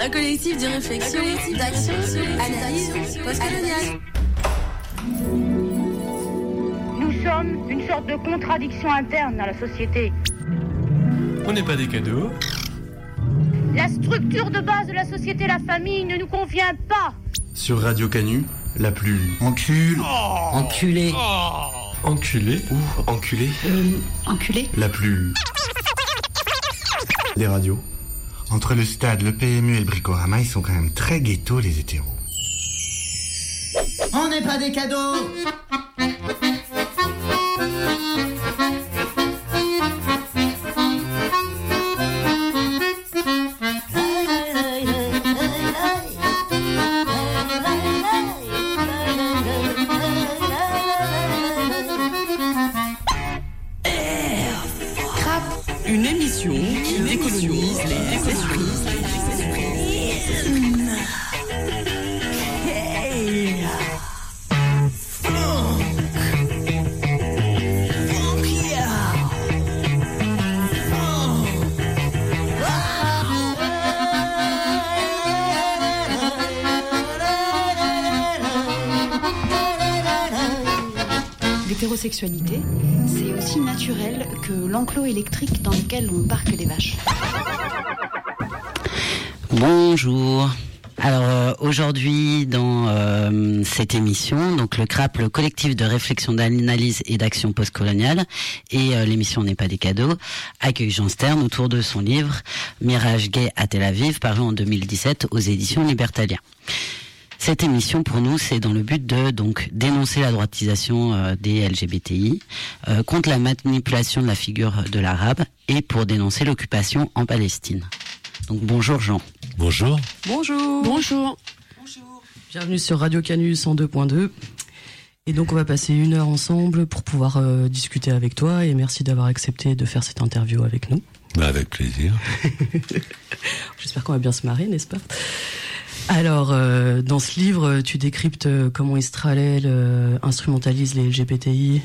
Un collectif de réflexion, d'action, d'analyse postcoloniale. Nous sommes une sorte de contradiction interne dans la société. On n'est pas des cadeaux. La structure de base de la société, la famille, ne nous convient pas. Sur Radio Canu, la plus Encule. Enculé. enculée ou enculée, Euh, enculé la plus des radios. Entre le stade, le PMU et le Bricorama, ils sont quand même très ghetto, les hétéros. On n'est pas des cadeaux l'enclos électrique dans lequel on parque des vaches. Bonjour. Alors euh, aujourd'hui dans euh, cette émission, donc le CRAP, le collectif de réflexion d'analyse et d'action postcoloniale, et euh, l'émission n'est pas des cadeaux, accueille Jean Stern autour de son livre Mirage gay à Tel Aviv, paru en 2017 aux éditions Libertalia. Cette émission, pour nous, c'est dans le but de donc dénoncer la droitisation euh, des LGBTI, euh, contre la manipulation de la figure de l'arabe et pour dénoncer l'occupation en Palestine. Donc bonjour Jean. Bonjour. Bonjour. Bonjour. Bienvenue sur Radio Canus en 2.2. Et donc on va passer une heure ensemble pour pouvoir euh, discuter avec toi et merci d'avoir accepté de faire cette interview avec nous. Bah, avec plaisir. J'espère qu'on va bien se marrer, n'est-ce pas? Alors, euh, dans ce livre, tu décryptes euh, comment Israël euh, instrumentalise les LGBTI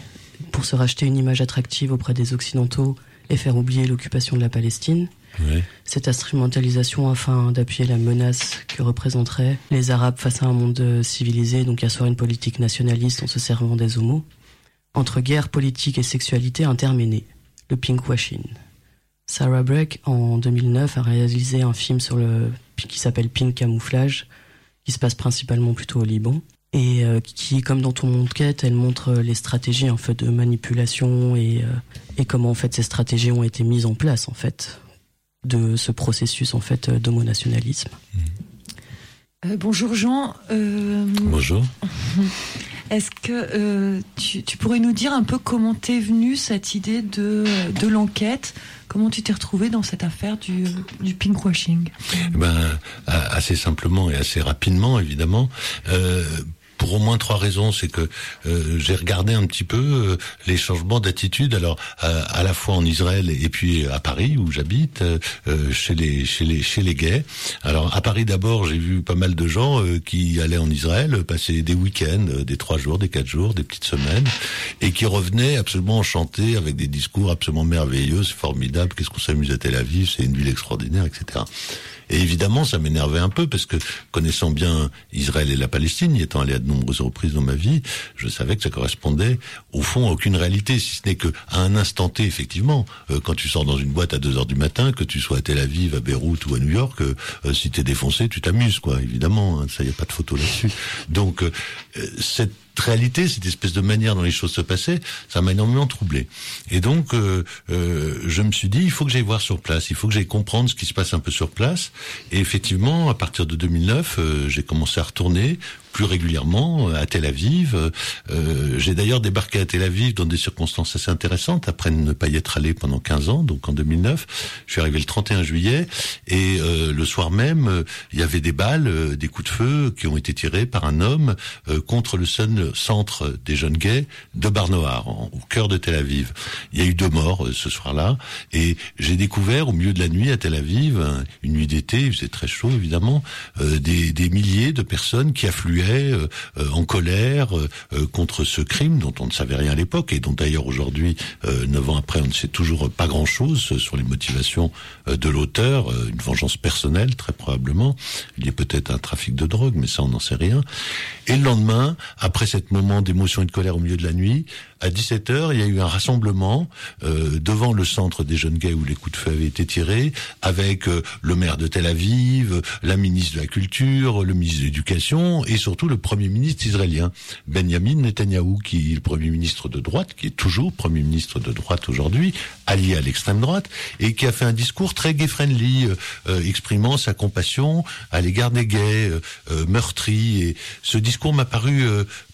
pour se racheter une image attractive auprès des Occidentaux et faire oublier l'occupation de la Palestine. Oui. Cette instrumentalisation afin d'appuyer la menace que représenteraient les Arabes face à un monde euh, civilisé, donc asseoir une politique nationaliste en se servant des homos. Entre guerre, politique et sexualité interménée, le pinkwashing. Sarah Breck, en 2009, a réalisé un film sur le, qui s'appelle Pink Camouflage, qui se passe principalement plutôt au Liban. Et euh, qui, comme dans ton monde quête, elle montre les stratégies en fait de manipulation et, euh, et comment en fait ces stratégies ont été mises en place en fait de ce processus en fait euh, d'homonationalisme. Euh, bonjour Jean. Euh, Bonjour. Est-ce que euh, tu, tu pourrais nous dire un peu comment t'es venue cette idée de, de l'enquête? Comment tu t'es retrouvé dans cette affaire du, du pinkwashing? Eh Ben, assez simplement et assez rapidement, évidemment. Euh, pour au moins trois raisons, c'est que euh, j'ai regardé un petit peu euh, les changements d'attitude, alors à, à la fois en Israël et puis à Paris où j'habite, euh, euh, chez les chez les chez les gays. Alors à Paris d'abord, j'ai vu pas mal de gens euh, qui allaient en Israël euh, passer des week-ends, euh, des trois jours, des quatre jours, des petites semaines, et qui revenaient absolument enchantés avec des discours absolument merveilleux, c'est formidable, qu'est-ce qu'on s'amuse à Tel Aviv, c'est une ville extraordinaire, etc. Et évidemment, ça m'énervait un peu parce que connaissant bien Israël et la Palestine, y étant allé à de nombreuses reprises dans ma vie, je savais que ça correspondait au fond à aucune réalité, si ce n'est que à un instant T, effectivement, euh, quand tu sors dans une boîte à 2 heures du matin, que tu sois à Tel Aviv, à Beyrouth ou à New York, euh, euh, si t'es défoncé, tu t'amuses, quoi, évidemment, hein, ça y a pas de photo là-dessus. Donc euh, cette réalité, cette espèce de manière dont les choses se passaient, ça m'a énormément troublé. Et donc, euh, euh, je me suis dit, il faut que j'aille voir sur place, il faut que j'aille comprendre ce qui se passe un peu sur place. Et effectivement, à partir de 2009, euh, j'ai commencé à retourner plus régulièrement euh, à Tel Aviv. Euh, j'ai d'ailleurs débarqué à Tel Aviv dans des circonstances assez intéressantes, après ne pas y être allé pendant 15 ans, donc en 2009. Je suis arrivé le 31 juillet, et euh, le soir même, euh, il y avait des balles, euh, des coups de feu qui ont été tirés par un homme contre le seul centre des jeunes gays de Barnoar, au cœur de Tel Aviv. Il y a eu deux morts ce soir-là, et j'ai découvert au milieu de la nuit à Tel Aviv, une nuit d'été, il faisait très chaud évidemment, des, des, milliers de personnes qui affluaient en colère contre ce crime dont on ne savait rien à l'époque et dont d'ailleurs aujourd'hui, neuf ans après, on ne sait toujours pas grand-chose sur les motivations de l'auteur, une vengeance personnelle très probablement. Il y a peut-être un trafic de drogue, mais ça on n'en sait rien. Et le lendemain, après cet moment d'émotion et de colère au milieu de la nuit, à 17h, il y a eu un rassemblement euh, devant le centre des jeunes gays où les coups de feu avaient été tirés, avec euh, le maire de Tel Aviv, la ministre de la Culture, le ministre de l'Éducation et surtout le Premier ministre israélien, Benjamin Netanyahou, qui est le Premier ministre de droite, qui est toujours Premier ministre de droite aujourd'hui, allié à l'extrême droite, et qui a fait un discours très gay-friendly, euh, exprimant sa compassion à l'égard des gays meurtris. Et ce discours m'a paru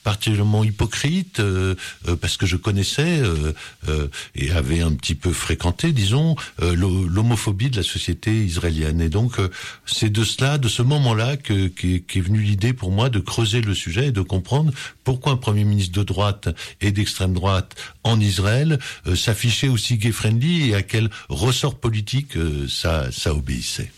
particulièrement hypocrite euh, euh, parce que je connaissais euh, et avais un petit peu fréquenté, disons, l'homophobie de la société israélienne. Et donc c'est de cela, de ce moment-là, que qu'est est venue l'idée pour moi de creuser le sujet et de comprendre pourquoi un premier ministre de droite et d'extrême droite en Israël s'affichait aussi gay-friendly et à quel ressort politique ça, ça obéissait.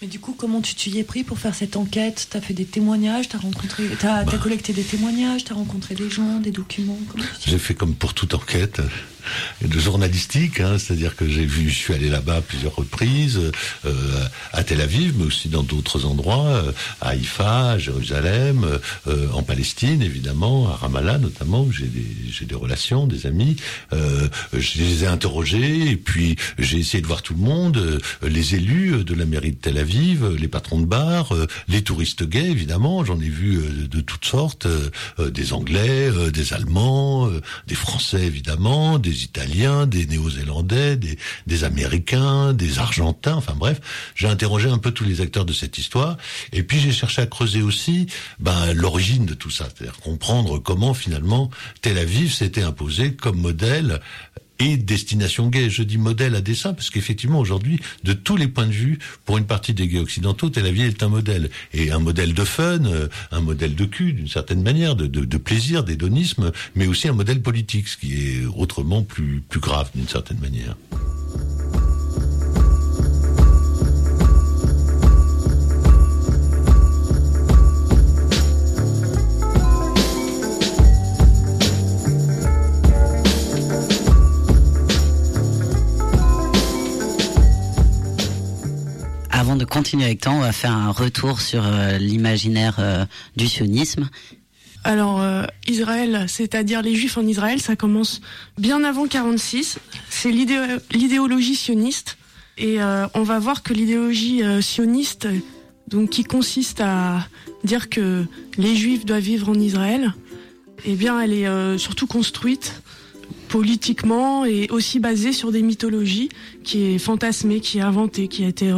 Mais du coup, comment tu t'y es pris pour faire cette enquête? T'as fait des témoignages, t'as rencontré, t'as as bah. collecté des témoignages, t'as rencontré des gens, des documents. J'ai fait comme pour toute enquête de journalistique, hein, c'est-à-dire que j'ai vu, je suis allé là-bas plusieurs reprises, euh, à Tel Aviv, mais aussi dans d'autres endroits, euh, à Haïfa, à Jérusalem, euh, en Palestine évidemment, à Ramallah notamment, où j'ai des, des relations, des amis. je les ai interrogés et puis j'ai essayé de voir tout le monde, les élus de la mairie de Tel Aviv, les patrons de bar, les touristes gays évidemment, j'en ai vu de toutes sortes, des Anglais, des Allemands, des Français évidemment, des Italiens, des Néo-Zélandais, des, des, Américains, des Argentins, enfin bref, j'ai interrogé un peu tous les acteurs de cette histoire, et puis j'ai cherché à creuser aussi ben, l'origine de tout ça, c'est-à-dire comprendre comment finalement Tel Aviv s'était imposé comme modèle et destination gay. Je dis modèle à dessein parce qu'effectivement aujourd'hui, de tous les points de vue, pour une partie des gays occidentaux, Tel Aviv est un modèle et un modèle de fun, euh, un modèle de cul d'une certaine manière, de, de, de plaisir, d'hédonisme, mais aussi un modèle politique, ce qui est autrement plus plus grave d'une certaine manière. De continuer avec toi, on va faire un retour sur euh, l'imaginaire euh, du sionisme. Alors, euh, Israël, c'est-à-dire les Juifs en Israël, ça commence bien avant 46. C'est l'idéologie sioniste. Et on va voir que l'idéologie sioniste, donc qui consiste à dire que les Juifs doivent vivre en Israël, eh bien, elle est surtout construite politiquement et aussi basée sur des mythologies, qui est fantasmée, qui est inventée, qui a été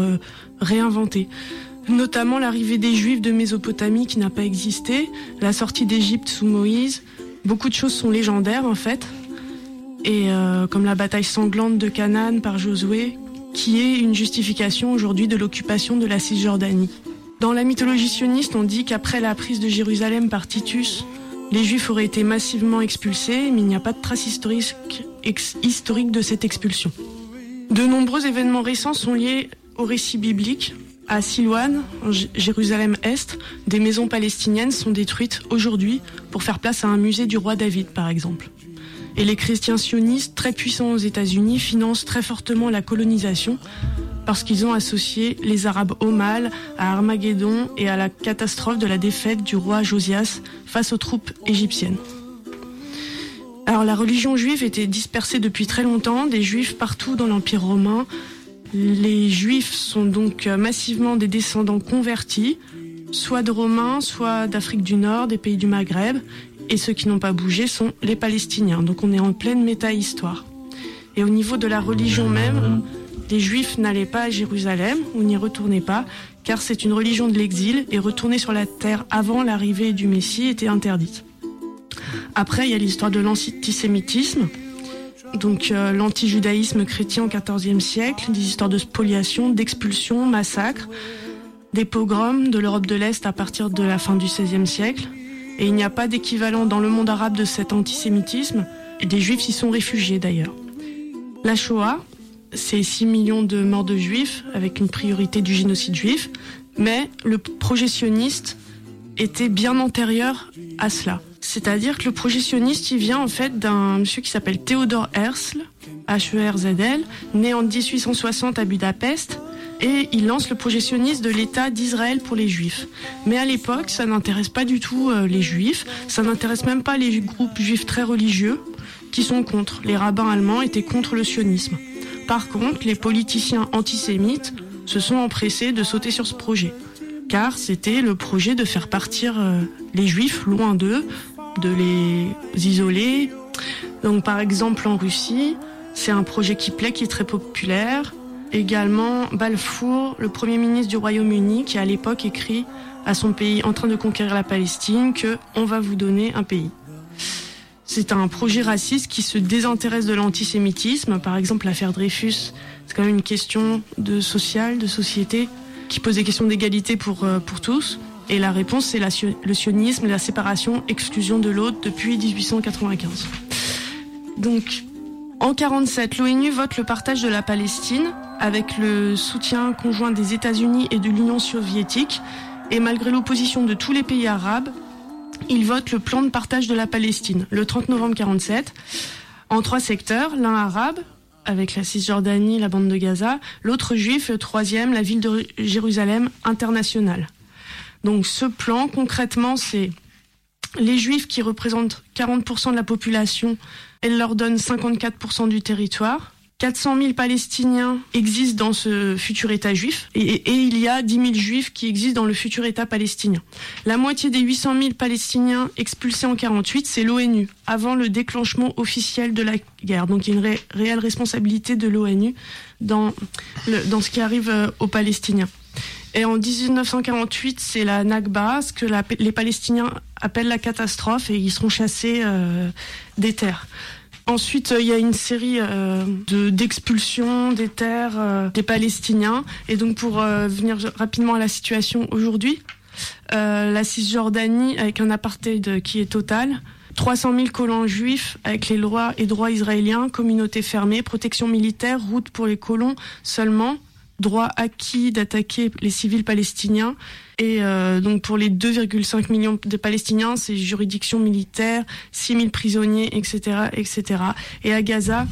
réinventé. Notamment l'arrivée des Juifs de Mésopotamie qui n'a pas existé, la sortie d'Égypte sous Moïse. Beaucoup de choses sont légendaires en fait. Et euh, comme la bataille sanglante de Canaan par Josué, qui est une justification aujourd'hui de l'occupation de la Cisjordanie. Dans la mythologie sioniste, on dit qu'après la prise de Jérusalem par Titus, les Juifs auraient été massivement expulsés, mais il n'y a pas de trace historique, historique de cette expulsion. De nombreux événements récents sont liés au récit biblique, à Silouane, en Jérusalem-Est, des maisons palestiniennes sont détruites aujourd'hui pour faire place à un musée du roi David, par exemple. Et les chrétiens sionistes, très puissants aux États-Unis, financent très fortement la colonisation parce qu'ils ont associé les Arabes au mal, à Armageddon et à la catastrophe de la défaite du roi Josias face aux troupes égyptiennes. Alors la religion juive était dispersée depuis très longtemps, des juifs partout dans l'Empire romain, les Juifs sont donc euh, massivement des descendants convertis, soit de Romains, soit d'Afrique du Nord, des pays du Maghreb, et ceux qui n'ont pas bougé sont les Palestiniens. Donc on est en pleine méta-histoire. Et au niveau de la religion même, les Juifs n'allaient pas à Jérusalem ou n'y retournaient pas, car c'est une religion de l'exil, et retourner sur la terre avant l'arrivée du Messie était interdite. Après, il y a l'histoire de l'antisémitisme, donc euh, l'antijudaïsme chrétien au XIVe siècle, des histoires de spoliation, d'expulsion, massacres, des pogroms de l'Europe de l'Est à partir de la fin du XVIe siècle, Et il n'y a pas d'équivalent dans le monde arabe de cet antisémitisme. Et des juifs s'y sont réfugiés d'ailleurs. La Shoah, c'est 6 millions de morts de juifs, avec une priorité du génocide juif. Mais le projectionniste était bien antérieur à cela. C'est-à-dire que le projectionniste, il vient en fait d'un monsieur qui s'appelle Théodore Herzl, H-E-R-Z-L, né en 1860 à Budapest, et il lance le projectionniste de l'État d'Israël pour les Juifs. Mais à l'époque, ça n'intéresse pas du tout euh, les Juifs, ça n'intéresse même pas les groupes juifs très religieux qui sont contre. Les rabbins allemands étaient contre le sionisme. Par contre, les politiciens antisémites se sont empressés de sauter sur ce projet car c'était le projet de faire partir euh, les juifs loin d'eux, de les isoler. Donc par exemple en Russie, c'est un projet qui plaît, qui est très populaire. Également Balfour, le premier ministre du Royaume-Uni, qui à l'époque écrit à son pays en train de conquérir la Palestine que on va vous donner un pays. C'est un projet raciste qui se désintéresse de l'antisémitisme. Par exemple, l'affaire Dreyfus, c'est quand même une question de social, de société qui pose des questions d'égalité pour, euh, pour tous. Et la réponse, c'est le sionisme, la séparation, exclusion de l'autre depuis 1895. Donc, en 47, l'ONU vote le partage de la Palestine avec le soutien conjoint des États-Unis et de l'Union soviétique. Et malgré l'opposition de tous les pays arabes, il vote le plan de partage de la Palestine le 30 novembre 47 en trois secteurs, l'un arabe, avec la Cisjordanie, la bande de Gaza, l'autre juif, le troisième, la ville de Jérusalem internationale. Donc ce plan, concrètement, c'est les juifs qui représentent 40% de la population, elle leur donne 54% du territoire. 400 000 Palestiniens existent dans ce futur État juif et, il y a 10 000 Juifs qui existent dans le futur État palestinien. La moitié des 800 000 Palestiniens expulsés en 48, c'est l'ONU, avant le déclenchement officiel de la guerre. Donc il y a une réelle responsabilité de l'ONU dans, dans ce qui arrive euh, aux Palestiniens. Et en 1948, c'est la Nakba, ce que les Palestiniens appellent la catastrophe, et ils seront chassés euh, des terres. Ensuite, euh, il y a une série euh, de d'expulsions des terres euh, des Palestiniens. Et donc, pour venir rapidement à la situation aujourd'hui, la Cisjordanie, avec un apartheid qui est total, 300 000 colons juifs avec les lois et droits israéliens, communauté fermée, protection militaire, route pour les colons seulement, droit acquis d'attaquer les civils palestiniens. Et euh, donc pour les 2,5 millions de Palestiniens, c'est juridiction militaire, 6 000 prisonniers, etc., etc. Et à Gaza,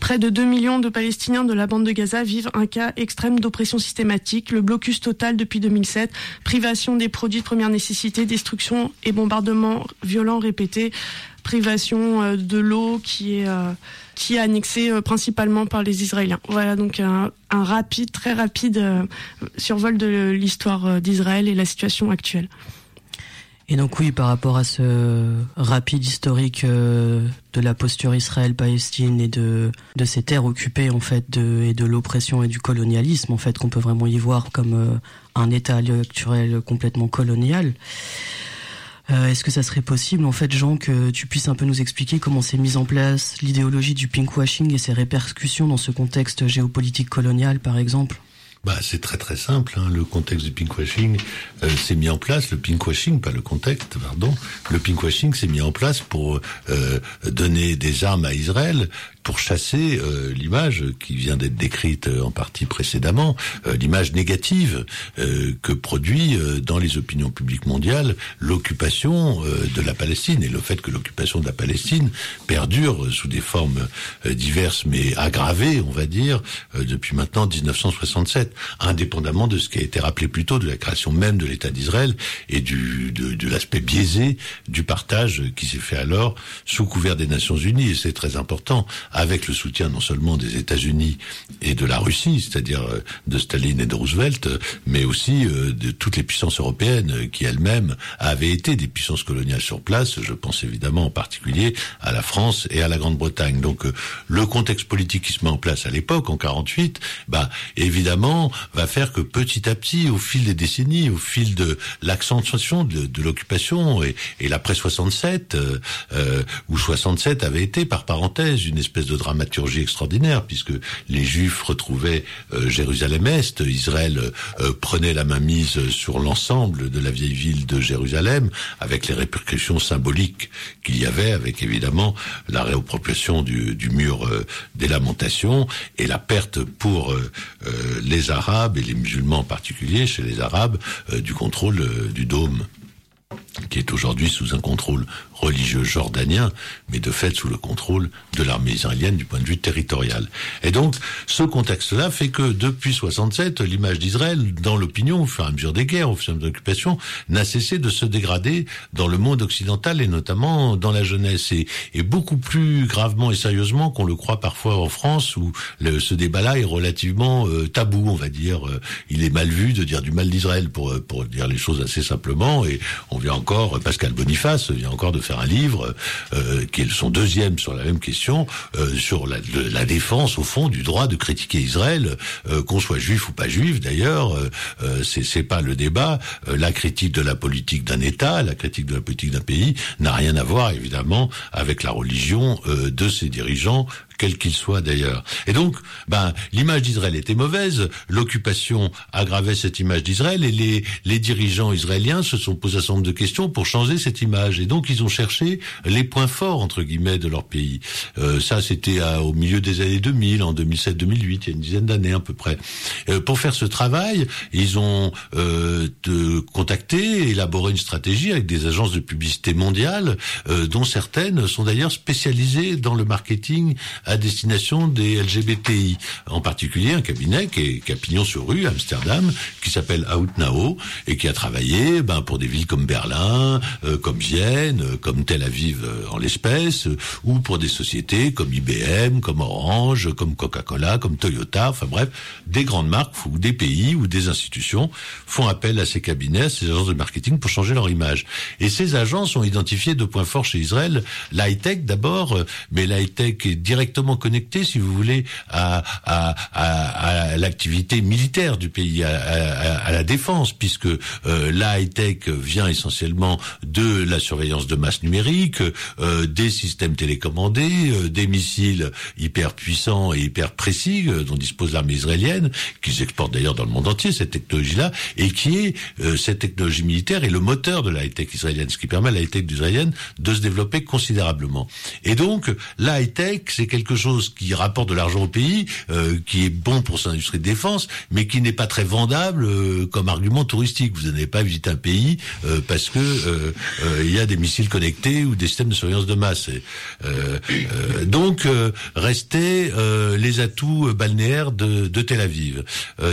Près de 2 millions de Palestiniens de la bande de Gaza vivent un cas extrême d'oppression systématique, le blocus total depuis 2007, privation des produits de première nécessité, destruction et bombardements violents répétés, privation euh, de l'eau qui est euh, qui est annexée euh, principalement par les Israéliens. Voilà donc un, rapide, très rapide survol de l'histoire d'Israël et la situation actuelle. Et donc oui, par rapport à ce rapide historique de la posture Israël-Palestine et de de ces terres occupées en fait et de l'oppression et du colonialisme en fait qu'on peut vraiment y voir comme un état actuel complètement colonial. Euh, est-ce que ça serait possible, en fait, Jean, que tu puisses un peu nous expliquer comment s'est mise en place l'idéologie du pinkwashing et ses répercussions dans ce contexte géopolitique colonial, par exemple? Bah, c'est très très simple. Hein. Le contexte du pinkwashing euh, s'est mis en place. Le pinkwashing, pas le contexte, pardon. Le pinkwashing s'est mis en place pour euh, donner des armes à Israël pour chasser euh, l'image qui vient d'être décrite euh, en partie précédemment, euh, l'image négative que produit dans les opinions publiques mondiales l'occupation de la Palestine et le fait que l'occupation de la Palestine perdure sous des formes diverses mais aggravées, on va dire, depuis maintenant 1967, indépendamment de ce qui a été rappelé plus tôt de la création même de l'État d'Israël et du, de, de l'aspect biaisé du partage qui s'est fait alors sous couvert des Nations Unies. Et c'est très important avec le soutien non seulement des États-Unis et de la Russie, c'est-à-dire euh, de Staline et de Roosevelt, mais aussi euh, de toutes les puissances européennes qui elles-mêmes avaient été des puissances coloniales sur place. Je pense évidemment en particulier à la France et à la Grande-Bretagne. Donc euh, le contexte politique qui se met en place à l'époque, en 48, bah évidemment va faire que petit à petit, au fil des décennies, au fil de l'accentuation de, l'occupation et, et l'après 67, euh, où 67 avait été par parenthèse une espèce de dramaturgie extraordinaire, puisque les Juifs retrouvaient Jérusalem-Est, Israël prenait la main mise sur l'ensemble de la vieille ville de Jérusalem, avec les répercussions symboliques qu'il y avait, avec évidemment la réappropriation du, du mur des lamentations et la perte pour les Arabes et les musulmans en particulier, chez les Arabes, du contrôle du dôme qui est aujourd'hui sous un contrôle religieux jordanien, mais de fait sous le contrôle de l'armée israélienne du point de vue territorial. Et donc, ce contexte-là fait que depuis 67, l'image d'Israël, dans l'opinion, au fur et à mesure des guerres, au fur et à mesure des occupations, n'a cessé de se dégrader dans le monde occidental et notamment dans la jeunesse. Et, beaucoup plus gravement et sérieusement qu'on le croit parfois en France, où ce débat-là est relativement euh, tabou, on va dire. Euh, il est mal vu de dire du mal d'Israël, pour, pour dire les choses assez simplement. Et on vient Pascal Boniface vient encore de faire un livre euh, qui est son deuxième sur la même question, euh, sur la, défense au fond du droit de critiquer Israël, euh, qu'on soit juif ou pas juif d'ailleurs, euh, c'est pas le débat. La critique de la politique d'un État, la critique de la politique d'un pays n'a rien à voir évidemment avec la religion de ses dirigeants quel qu'il soit d'ailleurs. Et donc, ben, l'image d'Israël était mauvaise, l'occupation aggravait cette image d'Israël, et les, les dirigeants israéliens se sont posés un certain nombre de questions pour changer cette image. Et donc, ils ont cherché les points forts, entre guillemets, de leur pays. Euh, ça, c'était au milieu des années 2000, en 2007-2008, il y a une dizaine d'années à peu près. Euh, pour faire ce travail, ils ont euh, contacté, élaboré une stratégie avec des agences de publicité mondiales, euh, dont certaines sont d'ailleurs spécialisées dans le marketing à destination des LGBTI. En particulier, un cabinet qui est Capignon sur rue, Amsterdam, qui s'appelle Outnao et qui a travaillé ben, pour des villes comme Berlin, euh, comme Vienne, euh, comme Tel Aviv euh, en l'espèce, euh, ou pour des sociétés comme IBM, comme Orange, comme Coca-Cola, comme Toyota, enfin bref, des grandes marques ou des pays ou des institutions font appel à ces cabinets, à ces agences de marketing pour changer leur image. Et ces agences ont identifié deux points forts chez Israël, l'high-tech d'abord, mais l'high-tech est directement connecté, si vous voulez, à, à, à, à l'activité militaire du pays, à, la défense, puisque euh, la high-tech vient essentiellement de la surveillance de masse numérique, euh, des systèmes télécommandés, euh, des missiles hyper puissants et hyper précis euh, dont dispose l'armée israélienne, qu'ils exportent d'ailleurs dans le monde entier, cette technologie-là, et qui est, euh, cette technologie militaire est le moteur de la high-tech israélienne, ce qui permet à la high-tech israélienne de se développer considérablement. Et donc, la high-tech, c'est quelque quelque chose qui rapporte de l'argent au pays, euh, qui est bon pour son industrie de défense, mais qui n'est pas très vendable euh, comme argument touristique. Vous n'allez pas visiter un pays euh, parce que euh, euh, il y a des missiles connectés ou des systèmes de surveillance de masse. Et, donc, restaient les atouts balnéaires de, de Tel Aviv.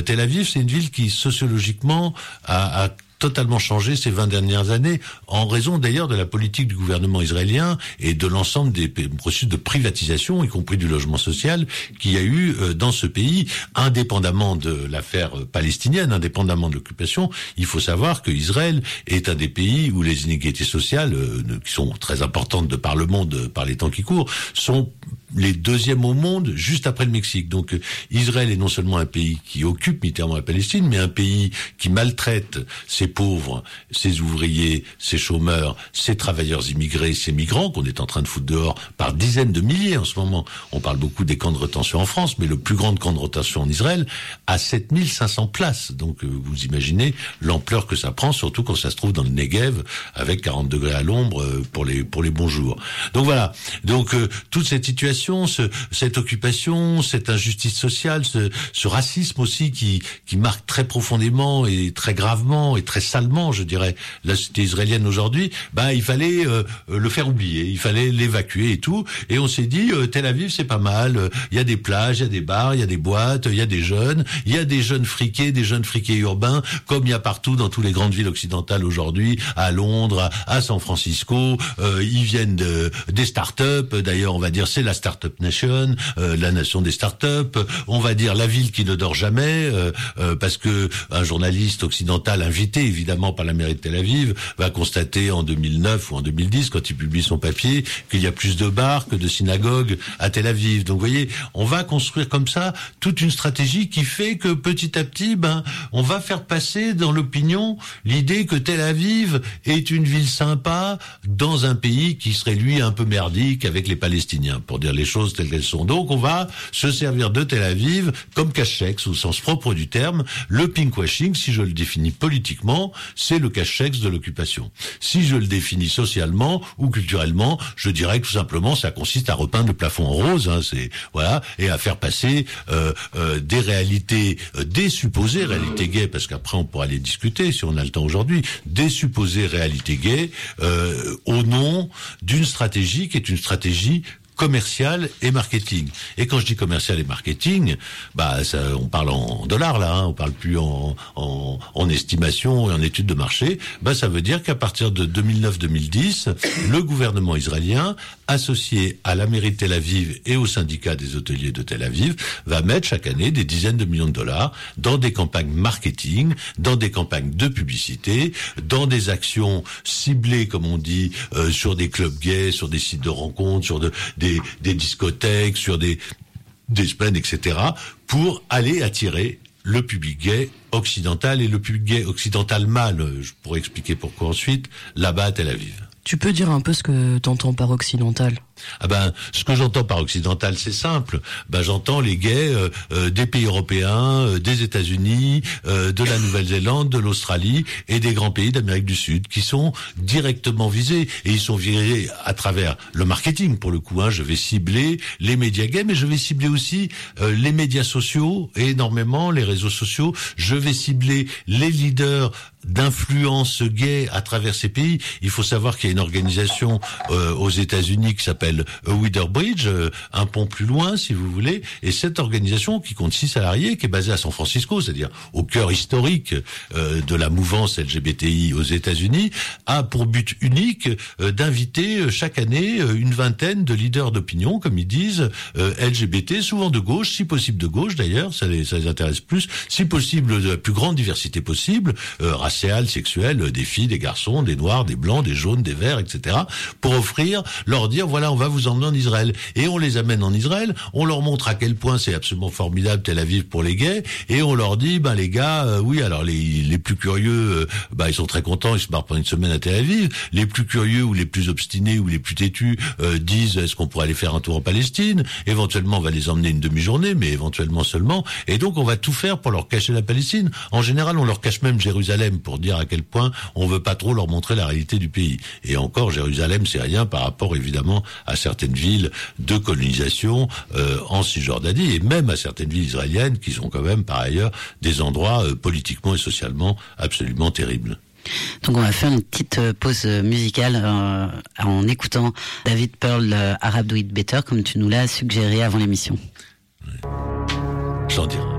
Tel Aviv, c'est une ville qui sociologiquement a, a totalement changé ces 20 dernières années, en raison d'ailleurs de la politique du gouvernement israélien et de l'ensemble des processus de privatisation, y compris du logement social, qu'il y a eu euh, dans ce pays, indépendamment de l'affaire euh, palestinienne, indépendamment de l'occupation. Il faut savoir que Israël est un des pays où les inégalités sociales, euh, qui sont très importantes de par le monde, par les temps qui courent, sont les deuxièmes au monde, juste après le Mexique. Donc Israël est non seulement un pays qui occupe militairement la Palestine, mais un pays qui maltraite ses pauvres, ses ouvriers, ses chômeurs, ses travailleurs immigrés, ses migrants qu'on est en train de foutre dehors par dizaines de milliers en ce moment. On parle beaucoup des camps de rétention en France, mais le plus grand camp de rétention en Israël a 7500 places. Donc euh, vous imaginez l'ampleur que ça prend, surtout quand ça se trouve dans le Negev avec 40 degrés à l'ombre euh, pour les pour les bons jours. Donc voilà. Donc euh, toute cette situation, ce, cette occupation, cette injustice sociale, ce, racisme aussi qui marque très profondément et très gravement et très salement, je dirais, la société israélienne aujourd'hui, bah il fallait euh, le faire oublier, il fallait l'évacuer et tout. Et on s'est dit, euh, Tel Aviv c'est pas mal, il y a des plages, il y a des bars, il y a des boîtes, il y a des jeunes, il y a des jeunes friqués, des jeunes friqués urbains, comme il y a partout dans toutes les grandes villes occidentales aujourd'hui, à Londres, à, San Francisco. Euh, ils viennent de, des start-up. D'ailleurs, on va dire c'est la start-up nation, euh, la nation des start-up. On va dire la ville qui ne dort jamais, euh, euh, parce que un journaliste occidental invité évidemment par la mairie de Tel Aviv, va constater en 2009 ou en 2010, quand il publie son papier, qu'il y a plus de bars que de synagogues à Tel Aviv. Donc vous voyez, on va construire comme ça toute une stratégie qui fait que petit à petit, ben, on va faire passer dans l'opinion l'idée que Tel Aviv est une ville sympa dans un pays qui serait lui un peu merdique avec les Palestiniens, pour les choses telles qu'elles sont. Donc on va se servir de Tel Aviv comme cache-sexe au sens propre du terme. Le pinkwashing, si je le définis politiquement, c'est le cache-sexe de l'occupation. Si je le définis socialement ou culturellement, je dirais que tout simplement ça consiste à repeindre le plafond en rose, hein, c'est voilà, et à faire passer euh, euh, des réalités, euh, des supposées réalités gays, parce qu'après on pourra les discuter si on a le temps aujourd'hui, des supposées réalités gays euh, au nom d'une stratégie qui est une stratégie commercial et marketing. Et quand je dis commercial et marketing, bah ça, on parle en dollars là, hein, on parle plus en, en, en, estimation et en études de marché. Bah ça veut dire qu'à partir de 2009-2010, le gouvernement israélien, associé à la mairie de Tel Aviv et au syndicat des hôteliers de Tel Aviv, va mettre chaque année des dizaines de millions de dollars dans des campagnes marketing, dans des campagnes de publicité, dans des actions ciblées, comme on dit, euh, sur des clubs gays, sur des sites de rencontres, sur de, des, des discothèques, sur des, des semaines, etc., pour aller attirer le public gay occidental et le public gay occidental mâle. Je pourrais expliquer pourquoi ensuite, là-bas à Tel Aviv. Tu peux dire un peu ce que t'entends par occidental? Ah ben, ce que j'entends par occidental, c'est simple. Ben, j'entends les gays euh, euh, des pays européens, euh, des États-Unis, de la Nouvelle-Zélande, de l'Australie et des grands pays d'Amérique du Sud qui sont directement visés et ils sont visés à travers le marketing pour le coup. Hein. Je vais cibler les médias gays, mais je vais cibler aussi les médias sociaux énormément les réseaux sociaux. Je vais cibler les leaders d'influence gay à travers ces pays. Il faut savoir qu'il y a une organisation aux États-Unis qui s'appelle Wither Bridge, euh, un pont plus loin, si vous voulez. Et cette organisation, qui compte six salariés, qui est basée à San Francisco, c'est-à-dire au cœur historique euh, de la mouvance LGBTI aux États-Unis, a pour but unique euh, d'inviter chaque année une vingtaine de leaders d'opinion, comme ils disent, LGBT, souvent de gauche, si possible de gauche d'ailleurs, ça les, ça les intéresse plus, si possible de la plus grande diversité possible, raciale, sexuelle, des filles, des garçons, des noirs, des blancs, des jaunes, des verts, etc., pour offrir, leur dire, voilà, on va vous emmener en Israël. Et on les amène en Israël, on leur montre à quel point c'est absolument formidable Tel Aviv pour les gays, et on leur dit, ben les gars, euh, oui, alors les, les plus curieux, euh, bah ils sont très contents, ils se barrent pendant une semaine à Tel Aviv. Les plus curieux ou les plus obstinés ou les plus têtus euh, disent, est-ce qu'on pourrait aller faire un tour en Palestine? Éventuellement, on va les emmener une demi-journée, mais éventuellement seulement. Et donc, on va tout faire pour leur cacher la Palestine. En général, on leur cache même Jérusalem pour dire à quel point on veut pas trop leur montrer la réalité du pays. Et encore, Jérusalem, c'est rien par rapport évidemment à certaines villes de colonisation euh, en Cisjordanie et même à certaines villes israéliennes qui sont quand même par ailleurs des endroits euh, politiquement et socialement absolument terribles. Donc on va faire une petite euh, pause musicale en écoutant David Pearl Arab Do It Better comme tu nous l'as suggéré avant l'émission. J'en dirai.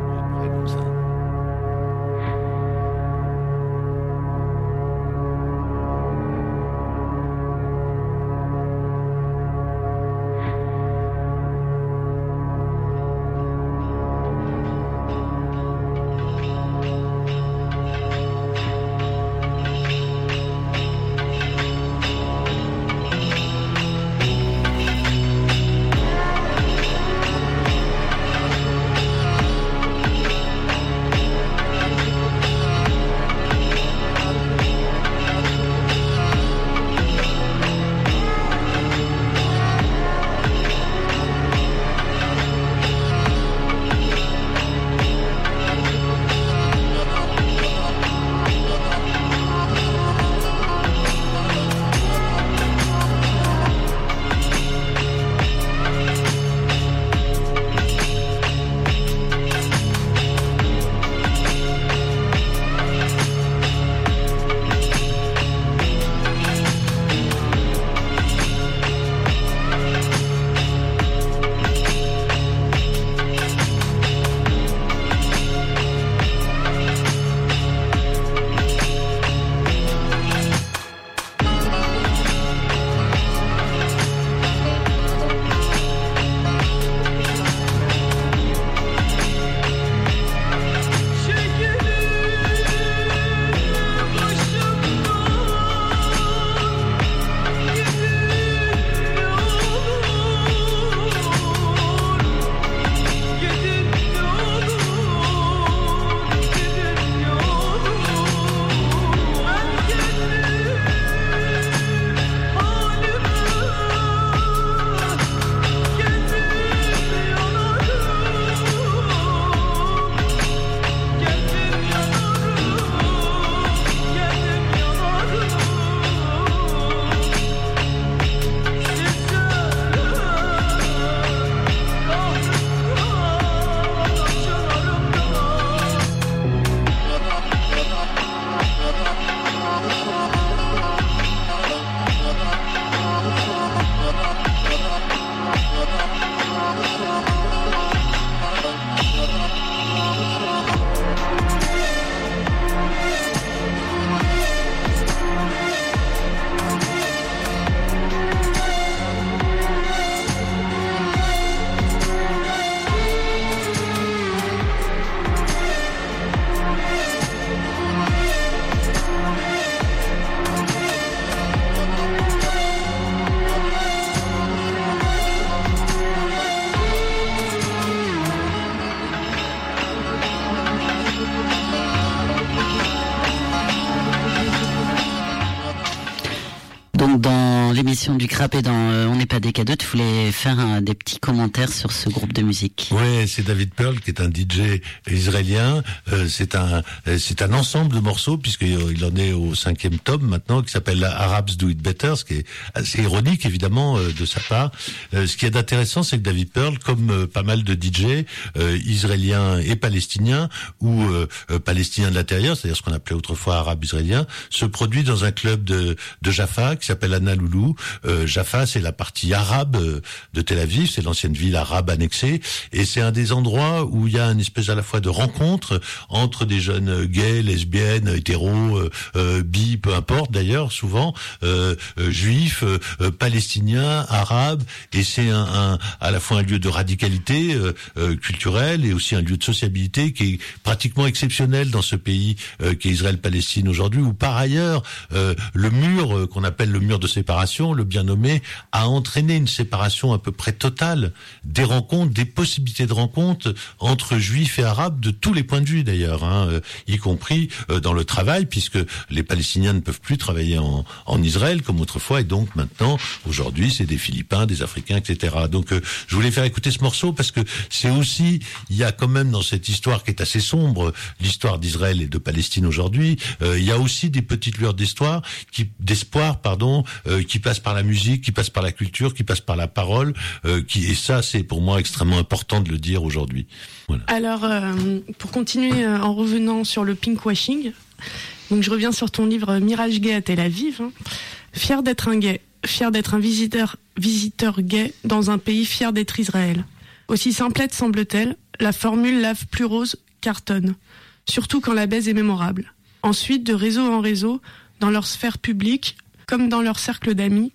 Pas des cadeaux, tu faire des petits commentaires sur ce groupe de musique. Oui, c'est David Pearl qui est un DJ israélien. Euh, c'est un euh, c'est un ensemble de morceaux puisqu'il en est au cinquième tome maintenant qui s'appelle Arabs Do It Better, ce qui est assez ironique évidemment de sa part. ce qui est intéressant, c'est que David Pearl, comme pas mal de DJ israéliens et palestiniens ou palestiniens de l'intérieur, c'est-à-dire ce qu'on appelait autrefois arabes israéliens, se produit dans un club de de Jaffa qui s'appelle Analoulou. Euh, Jaffa, c'est la partie arabe euh, de Tel Aviv, c'est l'ancienne ville arabe annexée, et c'est un des endroits où il y a une espèce à la fois de rencontre entre des jeunes gays, lesbiennes, hétéros, euh, bi, peu importe d'ailleurs, souvent juifs, palestiniens, arabes, et c'est un, à la fois un lieu de radicalité culturelle et aussi un lieu de sociabilité qui est pratiquement exceptionnel dans ce pays qui est Israël-Palestine aujourd'hui, où par ailleurs le mur qu'on appelle le mur de séparation, le bien nommé, a entraîné une séparation à peu près totale des rencontres, des possibilités de rencontres entre juifs et arabes de tous les points de vue d'ailleurs, hein, euh, y compris euh, dans le travail, puisque les Palestiniens ne peuvent plus travailler en, en Israël comme autrefois, et donc maintenant, aujourd'hui, c'est des Philippins, des Africains, etc. Donc, euh, je voulais faire écouter ce morceau parce que c'est aussi, il y a quand même dans cette histoire qui est assez sombre, l'histoire d'Israël et de Palestine aujourd'hui, il y a aussi des petites lueurs d'histoire, d'espoir, pardon, qui passe par la musique, qui passe par la culture, qui passe par la parole, euh, et ça c'est pour moi extrêmement important de le dire aujourd'hui. Alors euh, pour continuer en revenant sur le pinkwashing, donc je reviens sur ton livre Mirage gay à Tel Aviv. Hein. Fier d'être un gay, fier d'être un visiteur visiteur gay dans un pays fier d'être Israël. Aussi simplette semble-t-elle, la formule lave plus rose cartonne, surtout quand la baise est mémorable. Ensuite, de réseau en réseau, dans leur sphère publique, comme dans leur cercle d'amis,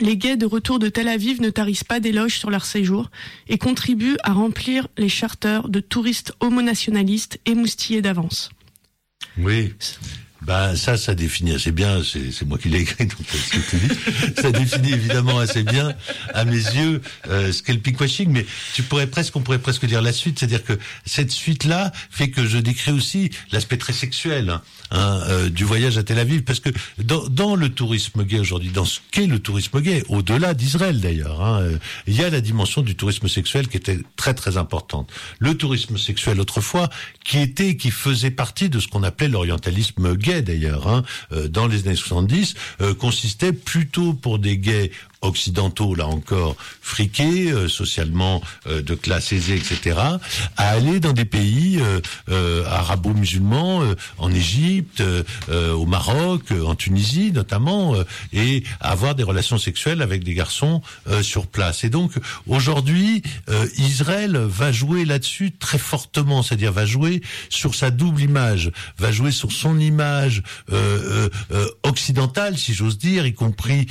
les gays de retour de Tel Aviv ne tarissent pas d'éloges sur leur séjour et contribuent à remplir les charters de touristes homonationalistes émoustillés d'avance. Oui. Ben ça, ça définit assez bien. C'est moi qui l'ai écrit, donc ce que tu dis. ça définit évidemment assez bien, à mes yeux, euh, ce qu'est le pinkwashing. Mais tu pourrais presque, on pourrait presque dire la suite, c'est-à-dire que cette suite-là fait que je décris aussi l'aspect très sexuel. Hein. Hein, euh, du voyage à Tel Aviv, parce que dans, le tourisme gay aujourd'hui, dans ce qu'est le tourisme gay, au-delà d'Israël d'ailleurs, hein, euh, il y a la dimension du tourisme sexuel qui était très très importante. Le tourisme sexuel autrefois, qui était, qui faisait partie de ce qu'on appelait l'orientalisme gay d'ailleurs, hein, euh, dans les années 70, consistait plutôt pour des gays occidentaux, là encore, friqués, euh, socialement euh, de classe aisée, etc., à aller dans des pays euh, arabo-musulmans, en Égypte, au Maroc, en Tunisie notamment, et avoir des relations sexuelles avec des garçons sur place. Et donc, aujourd'hui, Israël va jouer là-dessus très fortement, c'est-à-dire va jouer sur sa double image, va jouer sur son image occidentale, si j'ose dire, y compris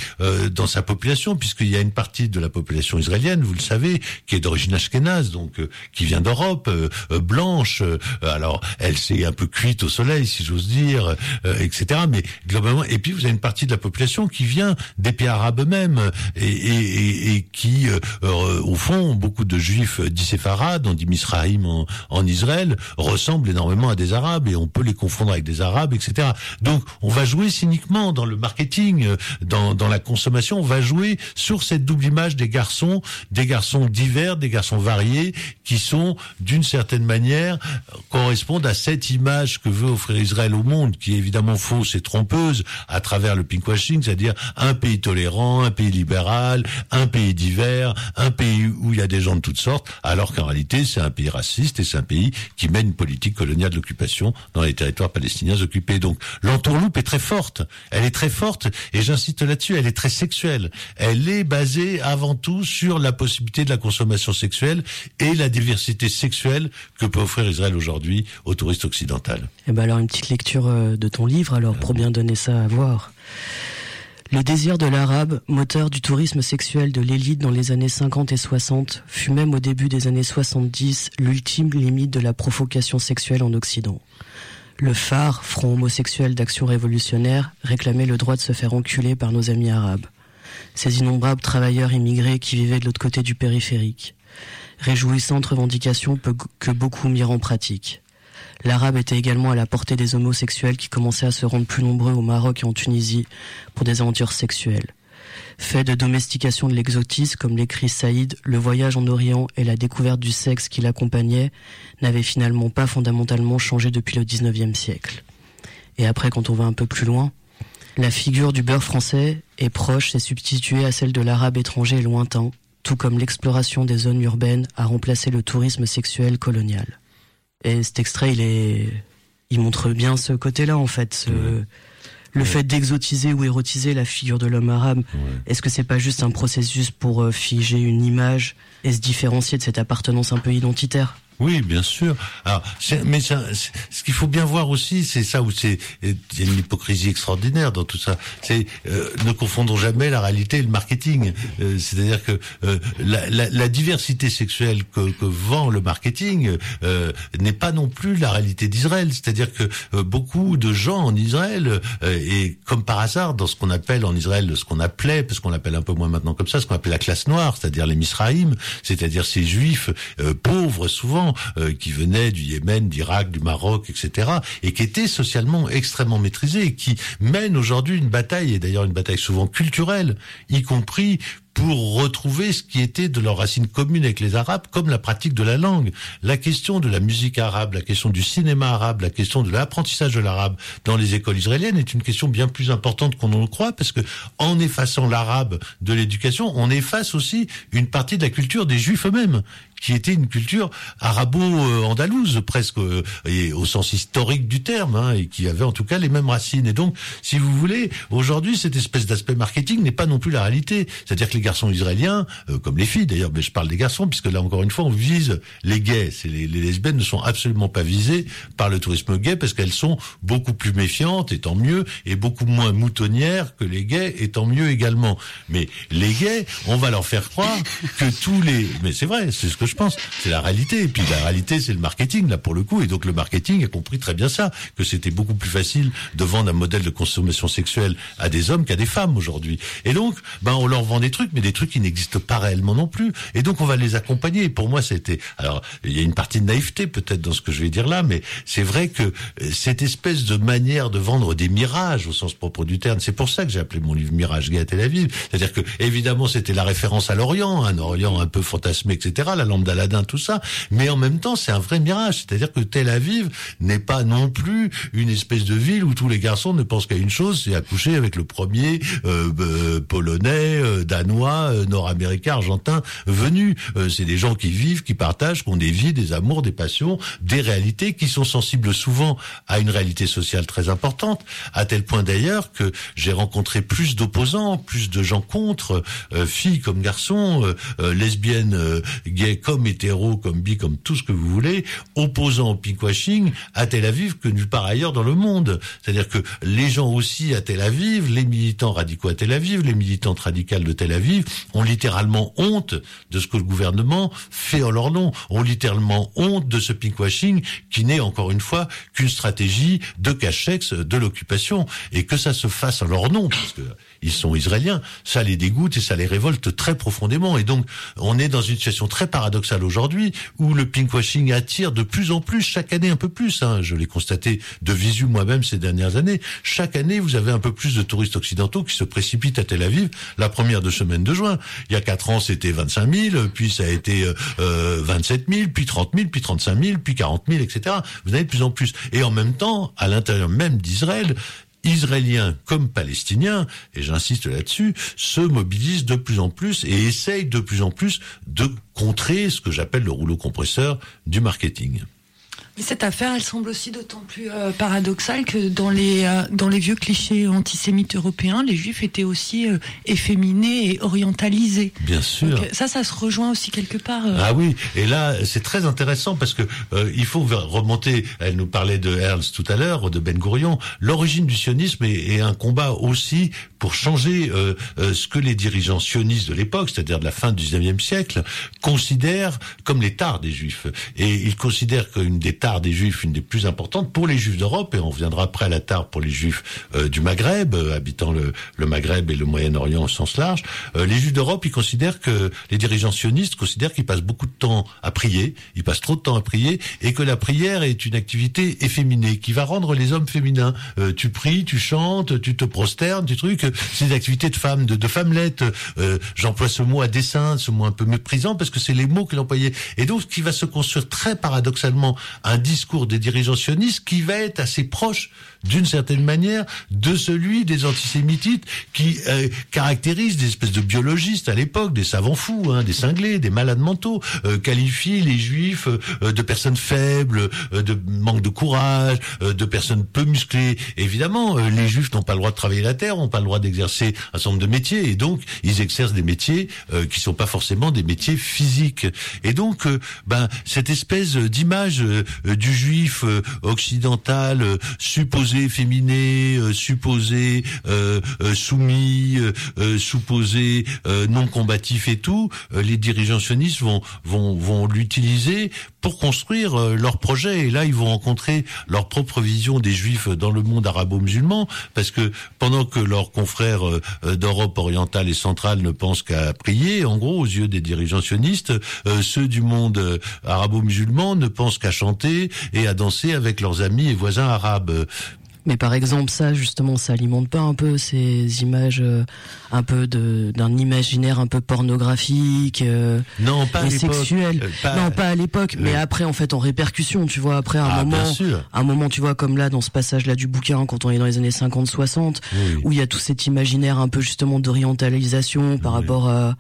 dans sa population, puisqu'il y a une partie de la population israélienne, vous le savez, qui est d'origine ashkénaze, donc euh, qui vient d'Europe, euh, euh, blanche. alors, elle s'est un peu cuite au soleil, si j'ose dire, etc. Mais globalement, et puis vous avez une partie de la population qui vient des pays arabes eux-mêmes et, et, et, qui, au fond, beaucoup de juifs d'Isséfarad, on dit Misraïm en, en Israël, ressemblent énormément à des arabes et on peut les confondre avec des arabes, etc. Donc, on va jouer cyniquement dans le marketing, dans, dans la consommation, on va jouer sur cette double image des garçons, des garçons divers, des garçons variés, qui sont d'une certaine manière correspondent à cette image que veut offrir Israël au monde, qui est évidemment fausse et trompeuse à travers le pinkwashing, c'est-à-dire un pays tolérant, un pays libéral, un pays divers, un pays où il y a des gens de toutes sortes, alors qu'en réalité c'est un pays raciste et c'est un pays qui mène une politique coloniale d'occupation dans les territoires palestiniens occupés. Donc l'entourloupe est très forte, elle est très forte et j'insiste là-dessus, elle est très sexuelle elle est basée avant tout sur la possibilité de la consommation sexuelle et la diversité sexuelle que peut offrir Israël aujourd'hui aux touristes occidentaux. Eh ben alors une petite lecture euh, de ton livre alors pour bien donner ça à voir. Le désir de l'arabe, moteur du tourisme sexuel de l'élite dans les années 50 et 60, fut même au début des années 70 l'ultime limite de la provocation sexuelle en Occident. Le phare, front homosexuel d'action révolutionnaire, réclamait le droit de se faire enculer par nos amis arabes ces innombrables travailleurs immigrés qui vivaient de l'autre côté du périphérique. Réjouissante revendication que beaucoup mirent en pratique. l'arabe était également à la portée des homosexuels qui commençaient à se rendre plus nombreux au Maroc et en Tunisie pour des aventures sexuelles. Fait de domestication de l'exotisme, comme l'écrit Saïd, le voyage en Orient et la découverte du sexe qui l'accompagnait n'avaient finalement pas fondamentalement changé depuis le XIXe siècle. Et après, quand on va un peu plus loin, la figure du beurre français est proche et substituée à celle de l'arabe étranger et lointain, tout comme l'exploration des zones urbaines a remplacé le tourisme sexuel colonial. Et cet extrait, il est, il montre bien ce côté-là, en fait, ce, le fait d'exotiser ou érotiser la figure de l'homme arabe. Est-ce que c'est pas juste un processus pour euh, figer une image et se différencier de cette appartenance un peu identitaire? Oui, bien sûr. Alors, mais ça, ce qu'il faut bien voir aussi, c'est ça où c'est une hypocrisie extraordinaire dans tout ça. C'est euh, ne confondons jamais la réalité et le marketing. Euh, c'est-à-dire que euh, la, diversité sexuelle que, que vend le marketing n'est pas non plus la réalité d'Israël. C'est-à-dire que beaucoup de gens en Israël et comme par hasard dans ce qu'on appelle en Israël ce qu'on appelait, parce qu'on l'appelle un peu moins maintenant comme ça, ce qu'on appelle la classe noire, c'est-à-dire les Misraïm, c'est-à-dire ces juifs pauvres souvent euh, qui venaient du Yémen, d'Irak, du Maroc, etc., et qui étaient socialement extrêmement maîtrisés, et qui mènent aujourd'hui une bataille, et d'ailleurs une bataille souvent culturelle, y compris pour retrouver ce qui était de leur racine commune avec les Arabes, comme la pratique de la langue. La question de la musique arabe, la question du cinéma arabe, la question de l'apprentissage de l'arabe dans les écoles israéliennes est une question bien plus importante qu'on ne le croit, parce que en effaçant l'arabe de l'éducation, on efface aussi une partie de la culture des Juifs eux-mêmes qui était une culture arabo-andalouse presque euh, et au sens historique du terme hein, et qui avait en tout cas les mêmes racines. Et donc si vous voulez aujourd'hui cette espèce d'aspect marketing n'est pas non plus la réalité. C'est-à-dire que les garçons israéliens euh, comme les filles d'ailleurs mais je parle des garçons puisque là encore une fois on vise les gays. Les, les, lesbiennes ne sont absolument pas visées par le tourisme gay parce qu'elles sont beaucoup plus méfiantes et tant mieux et beaucoup moins moutonnières que les gays et tant mieux également. Mais les gays on va leur faire croire que tous les mais c'est vrai c'est ce que je pense. C'est la réalité. Et puis la réalité, c'est le marketing, là, pour le coup. Et donc le marketing a compris très bien ça, que c'était beaucoup plus facile de vendre un modèle de consommation sexuelle à des hommes qu'à des femmes aujourd'hui. Et donc, ben, on leur vend des trucs, mais des trucs qui n'existent pas réellement non plus. Et donc, on va les accompagner. Et pour moi, c'était, alors, il y a une partie de naïveté peut-être dans ce que je vais dire là, mais c'est vrai que euh, cette espèce de manière de vendre des mirages au sens propre du terme, c'est pour ça que j'ai appelé mon livre Mirage gay à Tel Aviv. C'est-à-dire que, évidemment, c'était la référence à l'Orient, un Orient un peu fantasmé, etc., la d'Aladin, tout ça. Mais en même temps, c'est un vrai mirage. C'est-à-dire que Tel Aviv n'est pas non plus une espèce de ville où tous les garçons ne pensent qu'à une chose, c'est accoucher avec le premier euh, euh polonais, euh, danois, euh, nord-américain, argentin venu. c'est des gens qui vivent, qui partagent, qui ont des vies, des amours, des passions, des réalités, qui sont sensibles souvent à une réalité sociale très importante, à tel point d'ailleurs que j'ai rencontré plus d'opposants, plus de gens contre, filles comme garçons, lesbiennes, gays comme hétéro, comme bi, comme tout ce que vous voulez, opposant au pinkwashing à Tel Aviv que nulle part ailleurs dans le monde. C'est-à-dire que les gens aussi à Tel Aviv, les militants radicaux à Tel Aviv, les militantes radicales de Tel Aviv, ont littéralement honte de ce que le gouvernement fait en leur nom, ont littéralement honte de ce pinkwashing qui n'est encore une fois qu'une stratégie de cachex de l'occupation et que ça se fasse en leur nom, ils sont israéliens, ça les dégoûte et ça les révolte très profondément. Et donc, on est dans une situation très paradoxale aujourd'hui où le pinkwashing attire de plus en plus, chaque année un peu plus. Hein, je l'ai constaté de visu moi-même ces dernières années. Chaque année, vous avez un peu plus de touristes occidentaux qui se précipitent à Tel Aviv la première de semaine de juin. Il y a quatre ans, c'était 25 000, puis ça a été euh, 27 000, puis 30 000, puis 35 000, puis 40 000, etc. Vous avez de plus en plus. Et en même temps, à l'intérieur même d'Israël, Israéliens comme Palestiniens, et j'insiste là-dessus, se mobilisent de plus en plus et essayent de plus en plus de contrer ce que j'appelle le rouleau compresseur du marketing cette affaire, elle semble aussi d'autant plus euh, paradoxale que dans les euh, dans les vieux clichés antisémites européens, les juifs étaient aussi euh, efféminés et orientalisés. Bien sûr. ça, ça se rejoint aussi quelque part. Ah oui, et là, c'est très intéressant parce que il faut remonter. Elle nous parlait de Ernst tout à l'heure, de Ben Gurion. L'origine du sionisme est, est un combat aussi pour changer euh, euh, ce que les dirigeants sionistes de l'époque, c'est-à-dire de la fin du 19e siècle, considèrent comme les tares des juifs. Et ils considèrent qu'une des tares des juifs, une des plus importantes pour les juifs d'Europe, et on reviendra après à la tare pour les juifs euh, du Maghreb, habitant le, le, Maghreb et le Moyen-Orient au sens large, les juifs d'Europe, ils considèrent que les dirigeants sionistes considèrent qu'ils passent beaucoup de temps à prier, ils passent trop de temps à prier, et que la prière est une activité efféminée qui va rendre les hommes féminins. tu pries, tu chantes, tu te prosternes, tu trucs. C'est des activités de de, de femmelettes. J'emploie ce mot à dessein, ce mot un peu méprisant, parce que c'est les mots qu'il employait. Et donc, qui va se construire très paradoxalement un discours des dirigeants sionistes qui va être assez proche d'une certaine manière, de celui des antisémites qui euh, caractérisent des espèces de biologistes à l'époque, des savants fous, hein, des cinglés, des malades mentaux, euh, qualifient les juifs euh, de personnes faibles, euh, de manque de courage, de personnes peu musclées. Évidemment, les juifs n'ont pas le droit de travailler la terre, n'ont pas le droit d'exercer un certain nombre de métiers, et donc ils exercent des métiers qui sont pas forcément des métiers physiques. Et donc, ben cette espèce d'image du juif occidental supposé supposé féminin, euh, supposé euh, euh, soumis, supposé non combatif et tout, les dirigeants sionistes vont vont vont l'utiliser pour construire leur projet. Et là, ils vont rencontrer leur propre vision des juifs dans le monde arabo-musulman, parce que pendant que leurs confrères d'Europe orientale et centrale ne pensent qu'à prier, en gros, aux yeux des dirigeants sionistes, ceux du monde arabo-musulman ne pensent qu'à chanter et à danser avec leurs amis et voisins arabes. Mais par exemple, ça, justement, ça alimente pas un peu ces images, euh, un peu de d'un imaginaire un peu pornographique euh, non, pas et sexuel. Euh, non, pas à l'époque, mais après, en fait, en répercussion, tu vois, après un ah, moment, un moment, tu vois, comme là, dans ce passage-là du bouquin, quand on est dans les années 50-60, où il y a tout cet imaginaire un peu justement d'orientalisation par rapport à.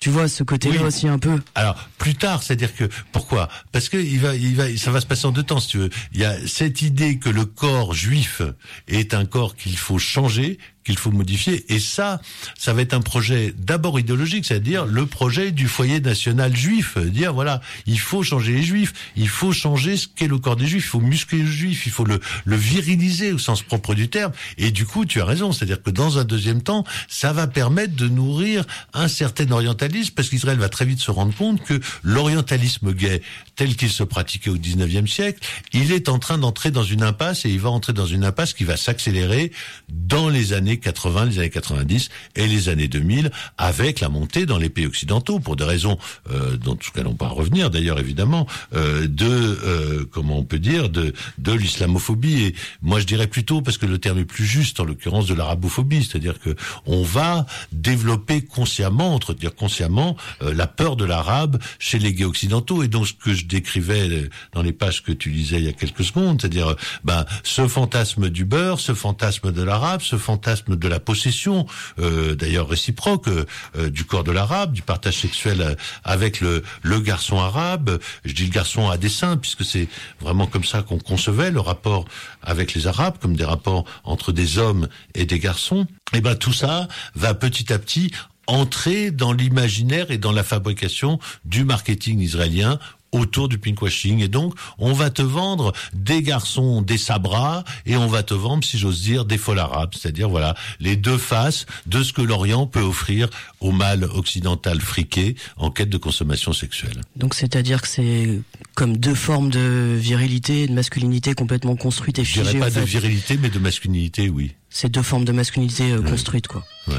Tu vois ce côté-là aussi un peu. Alors plus tard, c'est-à-dire que pourquoi? Parce que il va, il va, ça va se passer en deux temps, si tu veux. Il y a cette idée que le corps juif est un corps qu'il faut changer, qu'il faut modifier. Et ça, ça va être un projet d'abord idéologique, c'est-à-dire le projet du foyer national juif. Dire voilà, il faut changer les juifs, il faut changer ce qu'est le corps des juifs, il faut muscler le juif, il faut le, le viriliser au sens propre du terme. Et du coup, tu as raison, c'est-à-dire que dans un deuxième temps, ça va permettre de nourrir un certain orientalisme, parce qu'Israël va très vite se rendre compte que l'orientalisme gay, tel qu'il se pratiquait au 19e siècle, il est en train d'entrer dans une impasse et il va entrer dans une impasse qui va s'accélérer dans les années 80, les années 90 et les années 2000, avec la montée dans les pays occidentaux, pour des raisons euh, dont nous n'allons pas revenir d'ailleurs évidemment, euh, de euh, comment on peut dire de de l'islamophobie. Et moi je dirais plutôt parce que le terme est plus juste en l'occurrence de l'arabophobie, c'est-à-dire que on va développer consciemment, entre dire consciemment, euh, la peur de l'arabe chez les gays occidentaux. Et donc ce que je décrivais dans les pages que tu lisais il y a quelques secondes, c'est-à-dire ben ce fantasme du beurre, ce fantasme de l'arabe, ce fantasme de la possession, euh, d'ailleurs réciproque, euh, du corps de l'arabe, du partage sexuel euh, avec le, le garçon arabe. Je dis le garçon à dessein, puisque c'est vraiment comme ça qu'on concevait le rapport avec les Arabes, comme des rapports entre des hommes et des garçons. Et ben tout ça va petit à petit entrer dans l'imaginaire et dans la fabrication du marketing israélien autour du pinkwashing. Et donc, on va te vendre des garçons, des sabras, et on va te vendre, si j'ose dire, des folles arabes. C'est-à-dire, voilà, les deux faces de ce que l'Orient peut offrir au mal occidental friqué en quête de consommation sexuelle. Donc, c'est-à-dire que c'est comme deux formes de virilité et de masculinité complètement construites et figées. Je dirais pas de virilité, mais de masculinité, oui. C'est deux formes de masculinité euh, construites, quoi. Ouais.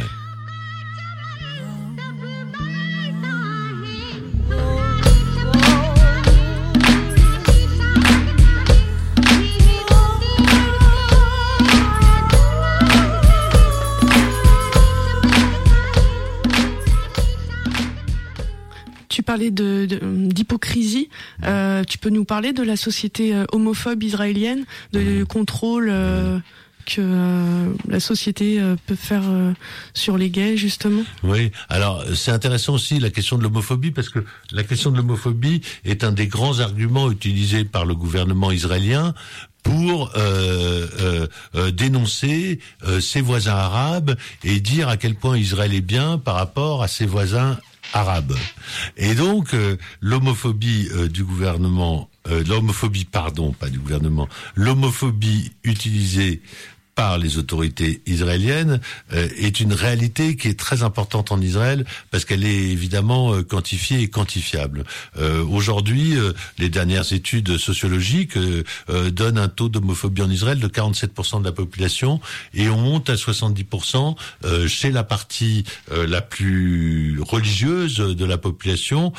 Parler de d'hypocrisie. Euh, tu peux nous parler de la société euh, homophobe israélienne, de contrôle euh, que la société peut faire sur les gays justement? Oui, alors c'est intéressant aussi la question de l'homophobie parce que la question de l'homophobie est un des grands arguments utilisés par le gouvernement israélien pour euh, euh, euh, dénoncer ses voisins arabes et dire à quel point Israël est bien par rapport à ses voisins arabe. Et donc euh, l'homophobie euh, du gouvernement, euh, l'homophobie, pardon, pas du gouvernement, l'homophobie utilisée par les autorités israéliennes euh, est une réalité qui est très importante en Israël parce qu'elle est évidemment euh, quantifiée et quantifiable. Euh, Aujourd'hui, euh, les dernières études sociologiques euh, donnent un taux d'homophobie en Israël de 47% de la population et on monte à 70% euh, chez la partie la plus religieuse de la population,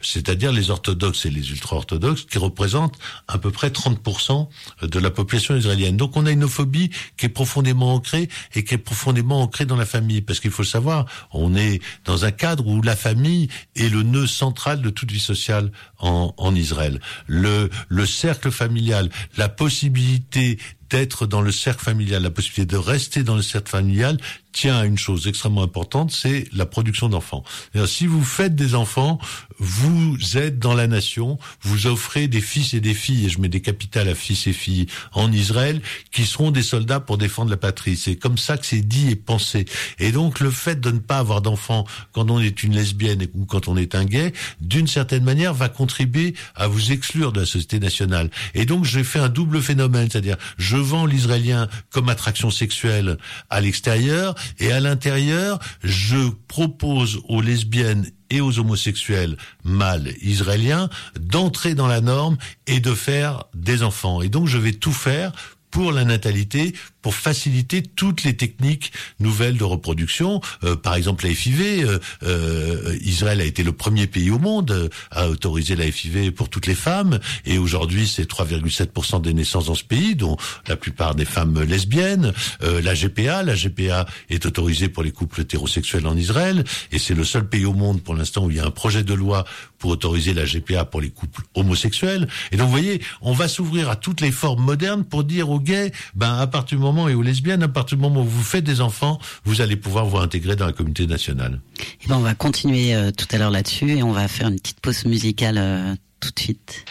c'est-à-dire les orthodoxes et les ultra-orthodoxes qui représentent à peu près 30% de la population israélienne. Donc on a une phobie qui est profondément ancrée et qui est profondément ancrée dans la famille. Parce qu'il faut savoir, on est dans un cadre où la famille est le nœud central de toute vie sociale en, en Israël. Le, le cercle familial, la possibilité d'être dans le cercle familial, la possibilité de rester dans le cercle familial tient à une chose extrêmement importante, c'est la production d'enfants. Si vous faites des enfants, vous êtes dans la nation, vous offrez des fils et des filles, et je mets des capitales à fils et filles en Israël, qui seront des soldats pour défendre la patrie. C'est comme ça que c'est dit et pensé. Et donc le fait de ne pas avoir d'enfants quand on est une lesbienne ou quand on est un gay, d'une certaine manière, va contribuer à vous exclure de la société nationale. Et donc j'ai fait un double phénomène, c'est-à-dire je vends l'israélien comme attraction sexuelle à l'extérieur, et à l'intérieur, je propose aux lesbiennes et aux homosexuels mâles israéliens d'entrer dans la norme et de faire des enfants. Et donc je vais tout faire pour la natalité, pour faciliter toutes les techniques nouvelles de reproduction. Euh, par exemple, la FIV, euh, euh, Israël a été le premier pays au monde euh, à autoriser la FIV pour toutes les femmes, et aujourd'hui c'est 3,7% des naissances dans ce pays, dont la plupart des femmes lesbiennes. Euh, la GPA, la GPA est autorisée pour les couples hétérosexuels en Israël, et c'est le seul pays au monde pour l'instant où il y a un projet de loi pour autoriser la GPA pour les couples homosexuels. Et donc vous voyez, on va s'ouvrir à toutes les formes modernes pour dire aux gays, ben à partir du moment et aux lesbiennes, à partir du moment où vous faites des enfants, vous allez pouvoir vous intégrer dans la communauté nationale. Et ben on va continuer euh, tout à l'heure là-dessus et on va faire une petite pause musicale euh, tout de suite.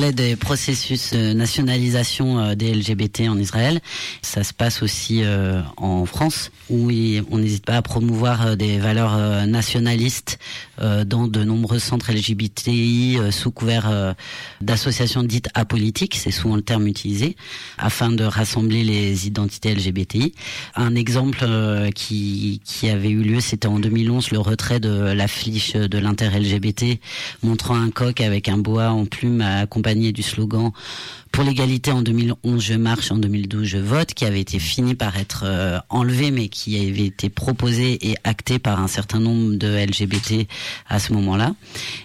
Parlais des processus de nationalisation euh, des LGBT en Israël. Ça se passe aussi euh, en France où on n'hésite pas à promouvoir euh, des valeurs euh, nationalistes euh, dans de nombreux centres LGBTI euh, sous couvert euh, d'associations dites apolitiques, c'est souvent le terme utilisé, afin de rassembler les identités LGBTI. Un exemple euh, qui, qui avait eu lieu, c'était en 2011, le retrait de l'affiche de l'inter-LGBT montrant un coq avec un boa en plume accompagné du slogan pour l'égalité en 2011 je marche, en 2012 je vote, qui avait été fini par être euh, enlevé, mais qui avait été proposé et acté par un certain nombre de LGBT à ce moment-là.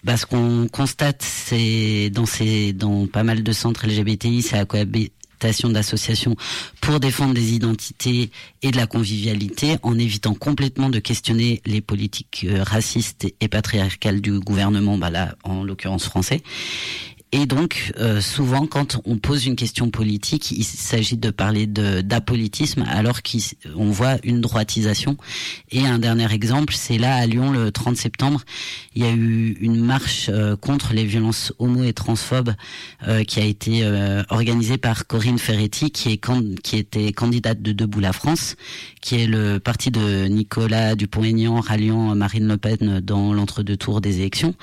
Bah, ce qu'on constate, c'est dans ces, dans pas mal de centres LGBTI, c'est la cohabitation d'associations pour défendre des identités et de la convivialité, en évitant complètement de questionner les politiques euh, racistes et patriarcales du gouvernement, bah là, en l'occurrence français. Et donc, euh, souvent, quand on pose une question politique, il s'agit de parler de d'apolitisme, alors qu'on voit une droitisation. Et un dernier exemple, c'est là à Lyon, le 30 septembre, il y a eu une marche euh, contre les violences homo et transphobes euh, qui a été organisée par Corinne Ferretti, qui est qui était candidate de Debout la France, qui est le parti de Nicolas Dupont-Aignan ralliant Marine Le Pen dans l'entre-deux tours des élections.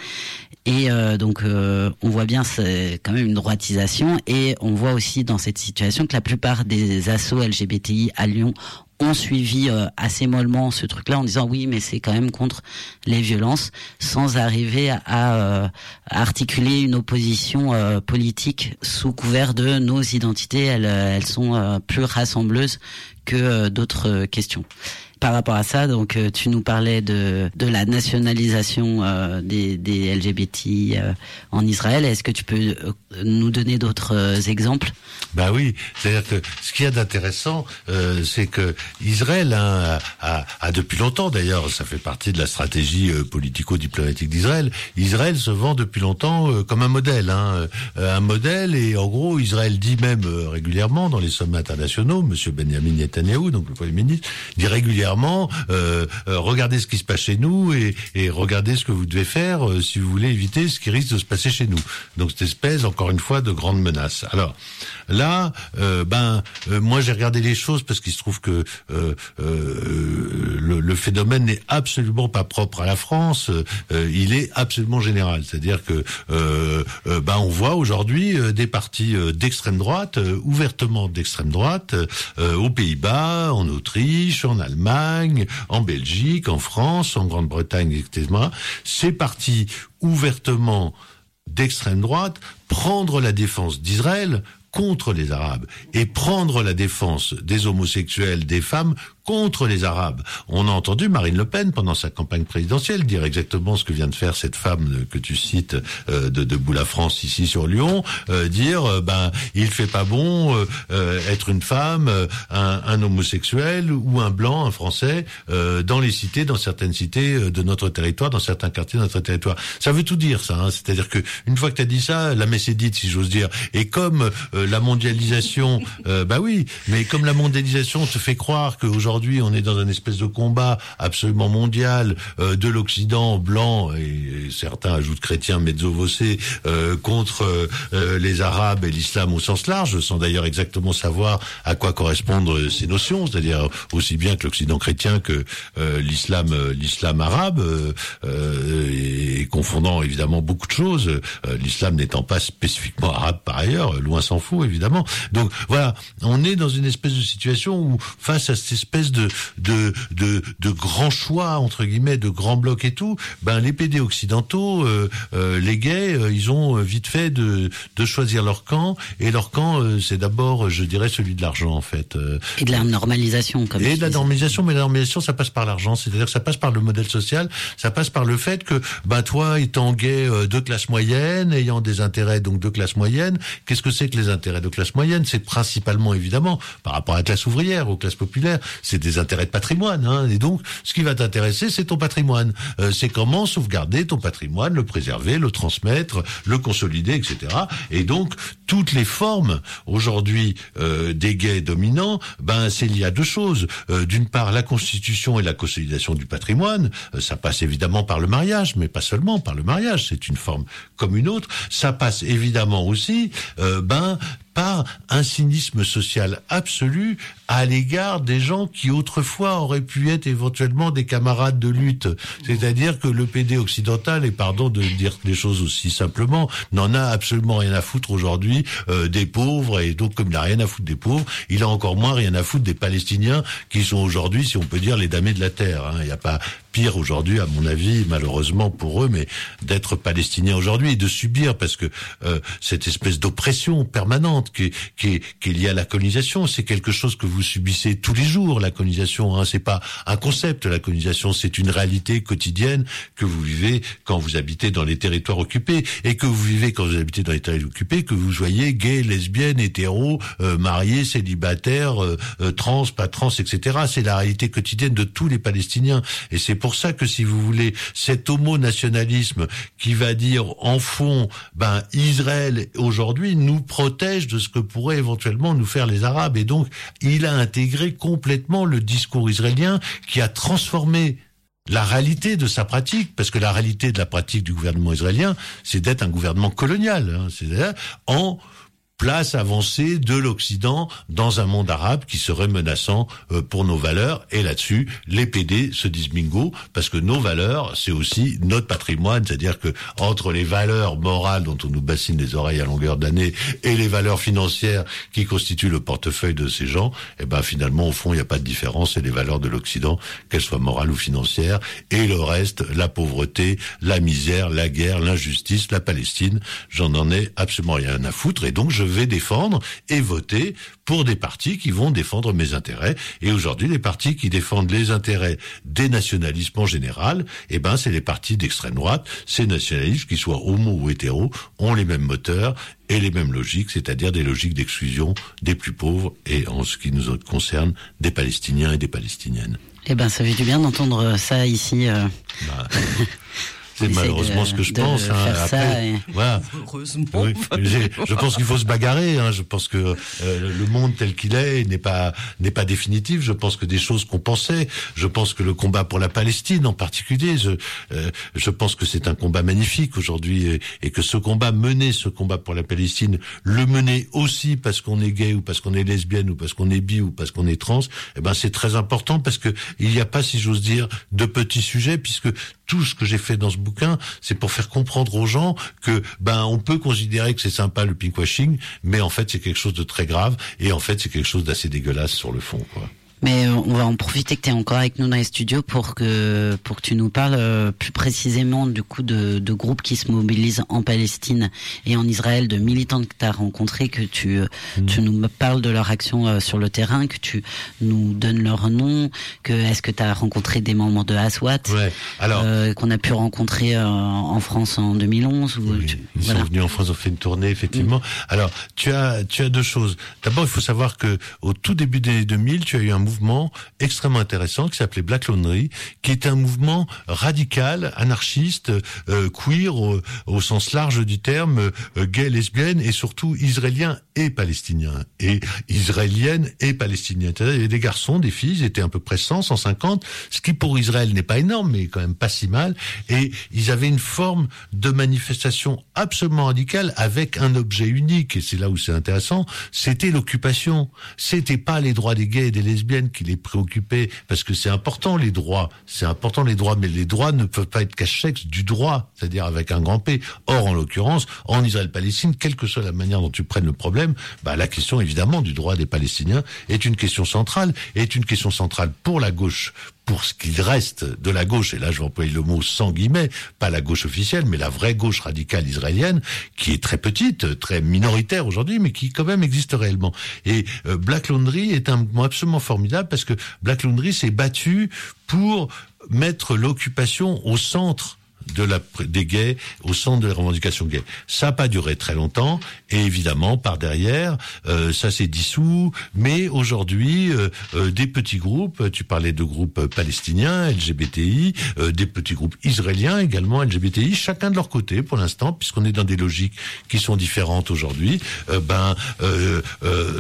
Et euh, donc, euh, on voit bien c'est quand même une droitisation. Et on voit aussi dans cette situation que la plupart des assauts LGBTI à Lyon ont suivi euh, assez mollement ce truc-là en disant oui, mais c'est quand même contre les violences, sans arriver à, à articuler une opposition politique sous couvert de nos identités. Elles, elles sont plus rassembleuses que d'autres questions par rapport à ça, donc euh, tu nous parlais de, de la nationalisation euh, des, des LGBT euh, en Israël. Est-ce que tu peux nous donner d'autres exemples? Bah oui, c'est-à-dire que ce qu'il y a d'intéressant, c'est que Israël hein, a, depuis longtemps, d'ailleurs, ça fait partie de la stratégie politico-diplomatique d'Israël. Israël se vend depuis longtemps comme un modèle, hein, un modèle, et en gros, Israël dit même régulièrement dans les sommets internationaux, Monsieur Benjamin Netanyahu, donc le Premier ministre, dit régulièrement euh, euh, regardez ce qui se passe chez nous et, regardez ce que vous devez faire euh, si vous voulez éviter ce qui risque de se passer chez nous. Donc cette espèce, encore une fois, de grande menace. Alors là, ben moi j'ai regardé les choses parce qu'il se trouve que le, le, phénomène n'est absolument pas propre à la France. il est absolument général. C'est-à-dire que ben on voit aujourd'hui des partis d'extrême droite, ouvertement d'extrême droite, aux Pays-Bas, en Autriche, en Allemagne en Belgique, en France, en Grande-Bretagne, etc. C'est parti ouvertement d'extrême droite prendre la défense d'Israël contre les Arabes et prendre la défense des homosexuels, des femmes contre les Arabes. On a entendu Marine Le Pen pendant sa campagne présidentielle dire exactement ce que vient de faire cette femme que tu cites euh, de Debout la France ici sur Lyon, euh, dire euh, ben il fait pas bon être une femme, un, un, homosexuel ou un blanc, un français dans les cités, dans certaines cités de notre territoire, dans certains quartiers de notre territoire. Ça veut tout dire ça. Hein. C'est-à-dire que une fois que tu as dit ça, la messe est dite si j'ose dire. Et comme la mondialisation, bah oui, mais comme la mondialisation te fait croire qu'aujourd'hui aujourd'hui, on est dans une espèce de combat absolument mondial euh, de l'Occident blanc et, certains ajoutent chrétien mezzo euh, contre euh, les Arabes et l'islam au sens large, sans d'ailleurs exactement savoir à quoi correspondent ces notions, c'est-à-dire aussi bien que l'Occident chrétien que l'islam l'islam arabe, et, confondant évidemment beaucoup de choses, l'islam n'étant pas spécifiquement arabe par ailleurs, loin s'en faut évidemment. Donc voilà, on est dans une espèce de situation où face à cette espèce de, de, de, de grands choix, entre guillemets, de grands blocs et tout, ben, les PD occidentaux, euh, euh, les gays, euh, ils ont vite fait de, de choisir leur camp. Et leur camp, c'est d'abord, je dirais, celui de l'argent, en fait. Et de la normalisation, comme Et de la normalisation, mais la normalisation, ça passe par l'argent. C'est-à-dire que ça passe par le modèle social, ça passe par le fait que, ben, toi, étant gay de classe moyenne, ayant des intérêts donc de classe moyenne, qu'est-ce que c'est que les intérêts de classe moyenne? C'est principalement, évidemment, par rapport à la classe ouvrière, aux classes populaires, c'est des intérêts de patrimoine. Hein, et donc, ce qui va t'intéresser, c'est ton patrimoine. Euh, c'est comment sauvegarder ton patrimoine, le préserver, le transmettre, le consolider, etc. Et donc, toutes les formes aujourd'hui euh, des gays dominants, ben c'est lié à deux choses. Euh, d'une part, la constitution et la consolidation du patrimoine, ça passe évidemment par le mariage, mais pas seulement par le mariage. C'est une forme comme une autre. Ça passe évidemment aussi, ben par un cynisme social absolu à l'égard des gens qui autrefois auraient pu être éventuellement des camarades de lutte. C'est-à-dire que le PD occidental, et pardon de dire les choses aussi simplement, n'en a absolument rien à foutre aujourd'hui euh, des pauvres, et donc comme il n'a rien à foutre des pauvres, il a encore moins rien à foutre des Palestiniens qui sont aujourd'hui, si on peut dire, les damnés de la terre. Hein. Il n'y a pas pire aujourd'hui, à mon avis, malheureusement pour eux, mais d'être palestiniens aujourd'hui et de subir, parce que euh, cette espèce d'oppression permanente qui, qui, qui est liée à la colonisation, c'est quelque chose que vous subissez tous les jours. La colonisation, hein, c'est pas un concept. La colonisation, c'est une réalité quotidienne que vous vivez quand vous habitez dans les territoires occupés et que vous vivez quand vous habitez dans les territoires occupés, que vous soyez gay, lesbienne, hétéro, euh, marié, célibataire, euh, euh, trans, pas trans, etc. C'est la réalité quotidienne de tous les Palestiniens et c'est pour ça que si vous voulez, cet homo-nationalisme qui va dire en fond, ben Israël aujourd'hui nous protège de ce que pourraient éventuellement nous faire les Arabes. Et donc, il a intégré complètement le discours israélien qui a transformé la réalité de sa pratique, parce que la réalité de la pratique du gouvernement israélien, c'est d'être un gouvernement colonial, hein, c'est-à-dire en place avancée de l'Occident dans un monde arabe qui serait menaçant euh, pour nos valeurs. Et là-dessus, les PD se disent bingo, parce que nos valeurs, c'est aussi notre patrimoine, c'est-à-dire que entre les valeurs morales dont on nous bassine les oreilles à longueur d'année et les valeurs financières qui constituent le portefeuille de ces gens, eh ben finalement, au fond, il n'y a pas de différence. C'est les valeurs de l'Occident, qu'elles soient morales ou financières, et le reste, la pauvreté, la misère, la guerre, l'injustice, la Palestine, j'en en ai absolument rien à foutre. Et donc, je vais défendre et voter pour des partis qui vont défendre mes intérêts. Et aujourd'hui, les partis qui défendent les intérêts des nationalismes en général, eh ben, c'est les partis d'extrême droite. Ces nationalistes, qu'ils soient homo ou hétéro, ont les mêmes moteurs et les mêmes logiques, c'est-à-dire des logiques d'exclusion des plus pauvres et en ce qui nous concerne, des Palestiniens et des Palestiniennes. Eh ben, ça fait du bien d'entendre ça ici. Euh... Bah. C'est malheureusement de, ce que je pense. Hein. ça Après, et- voilà. Heureusement. Oui, je pense qu'il faut se bagarrer. Hein. Je pense que euh, le monde tel qu'il est n'est pas n'est pas définitif. Je pense que des choses qu'on pensait. Je pense que le combat pour la Palestine en particulier. Je euh, je pense que c'est un combat magnifique aujourd'hui et, et que ce combat mener ce combat pour la Palestine, le mener aussi parce qu'on est gay ou parce qu'on est lesbienne ou parce qu'on est bi ou parce qu'on est trans. Eh ben c'est très important parce que il n'y a pas, si j'ose dire, de petits sujets puisque tout ce que j'ai fait dans ce bouquin, c'est pour faire comprendre aux gens que ben on peut considérer que c'est sympa le pinkwashing, mais en fait c'est quelque chose de très grave et en fait c'est quelque chose d'assez dégueulasse sur le fond. Quoi. Mais euh, on va en profiter que tu es encore avec nous dans les studios pour que pour que tu nous parles euh, plus précisément du coup de, de groupes qui se mobilisent en Palestine et en Israël, de militants que tu as rencontrés, que tu euh, tu nous parles de leur action sur le terrain, que tu nous donnes leur nom, que est-ce que tu as rencontré des membres de Aswat Ouais. Alors euh, qu'on a pu rencontrer en France en 2011 ou tu- Ils voilà. sont venus en France, ont fait une tournée, effectivement. Alors, tu as, tu as deux choses. D'abord, il faut savoir que au tout début des années 2000, tu as eu un mouvement extrêmement intéressant qui s'appelait Black Laundry, qui était un mouvement radical, anarchiste, euh, queer au, au sens large du terme, euh, gay, lesbienne et surtout israélien et palestinien et israélienne et palestinienne. Il y avait des garçons, des filles, ils étaient à peu près 100, 150, ce qui pour Israël n'est pas énorme, mais quand même pas si mal. Et ils avaient une forme de manifestation absolument radicale avec un objet unique. Et c'est là où c'est intéressant. C'était l'occupation. C'était pas les droits des gays et des lesbiennes qui les préoccupaient, parce que c'est important les droits. C'est important les droits, mais les droits ne peuvent pas être cachés du droit, c'est-à-dire avec un grand P. Or, en l'occurrence, en Israël-Palestine, quelle que soit la manière dont tu prennes le problème, bah, la question évidemment du droit des Palestiniens est une question centrale, est une question centrale pour la gauche, pour ce qu'il reste de la gauche, et là je vais employer le mot sans guillemets, pas la gauche officielle, mais la vraie gauche radicale israélienne, qui est très petite, très minoritaire aujourd'hui, mais qui quand même existe réellement. Et euh, Black Laundry est un mouvement absolument formidable parce que Black Laundry s'est battu pour mettre l'occupation au centre de la, des gays au centre de la revendication gay. Ça n'a pas duré très longtemps et évidemment par derrière euh, ça s'est dissous. Mais aujourd'hui euh, euh, des petits groupes, tu parlais de groupes palestiniens, LGBTI, euh, des petits groupes israéliens également LGBTI, chacun de leur côté pour l'instant puisqu'on est dans des logiques qui sont différentes aujourd'hui. euh, ben euh,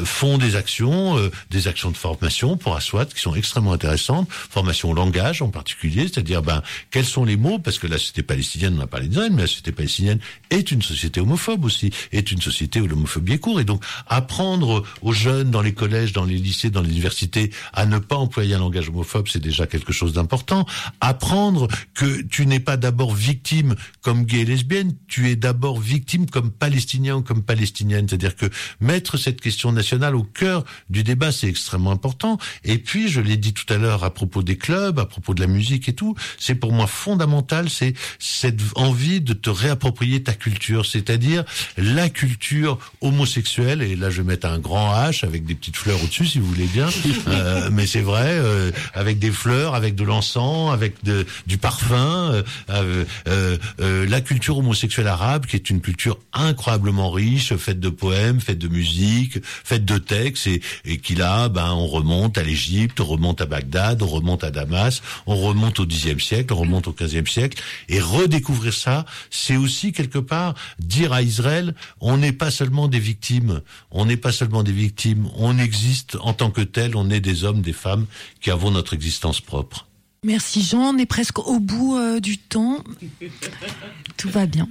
font des actions, des actions de formation pour Aswat qui sont extrêmement intéressantes, formation au langage en particulier, c'est-à-dire ben quels sont les mots parce que la société palestinienne, on a parlé d'Israël, mais la société palestinienne est une société homophobe aussi, est une société où l'homophobie est court. Et donc, apprendre aux jeunes dans les collèges, dans les lycées, dans les universités, à ne pas employer un langage homophobe, c'est déjà quelque chose d'important. Apprendre que tu n'es pas d'abord victime comme gay et lesbienne, tu es d'abord victime comme palestinien ou comme palestinienne. C'est-à-dire que mettre cette question nationale au cœur du débat, c'est extrêmement important. Et puis, je l'ai dit tout à l'heure à propos des clubs, à propos de la musique et tout, c'est pour moi fondamental, c'est cette envie de te réapproprier ta culture, c'est-à-dire la culture homosexuelle. Et là, je vais mettre un grand H avec des petites fleurs au-dessus, si vous voulez bien. Euh, mais c'est vrai, euh, avec des fleurs, avec de l'encens, avec de, du parfum. euh, euh, euh, euh, la culture homosexuelle arabe, qui est une culture incroyablement riche, faite de poèmes, faite de musique, faite de textes, et, et qui là, ben, on remonte à l'Égypte, on remonte à Bagdad, on remonte à Damas, on remonte au Xe siècle, on remonte au XVe siècle, et redécouvrir ça, c'est aussi quelque part dire à Israël, on n'est pas seulement des victimes, on n'est pas seulement des victimes, on existe en tant que tel, on est des hommes, des femmes qui avons notre existence propre. Merci Jean, on est presque au bout euh, du temps. Tout va bien.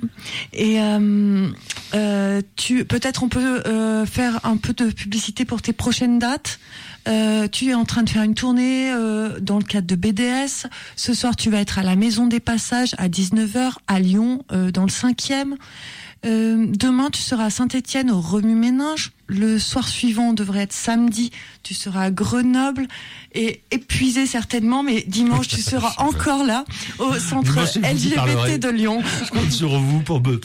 Et euh, euh, tu, peut-être on peut euh, faire un peu de publicité pour tes prochaines dates? Euh, tu es en train de faire une tournée euh, dans le cadre de BDS. Ce soir, tu vas être à la Maison des Passages à 19h à Lyon, euh, dans le 5e. Euh, demain, tu seras à Saint-Étienne au Remue-Méninge. Le soir suivant devrait être samedi. Tu seras à Grenoble et épuisé certainement, mais dimanche tu seras encore là au centre Dimanche. LGBT de Lyon. Je compte sur vous pour me...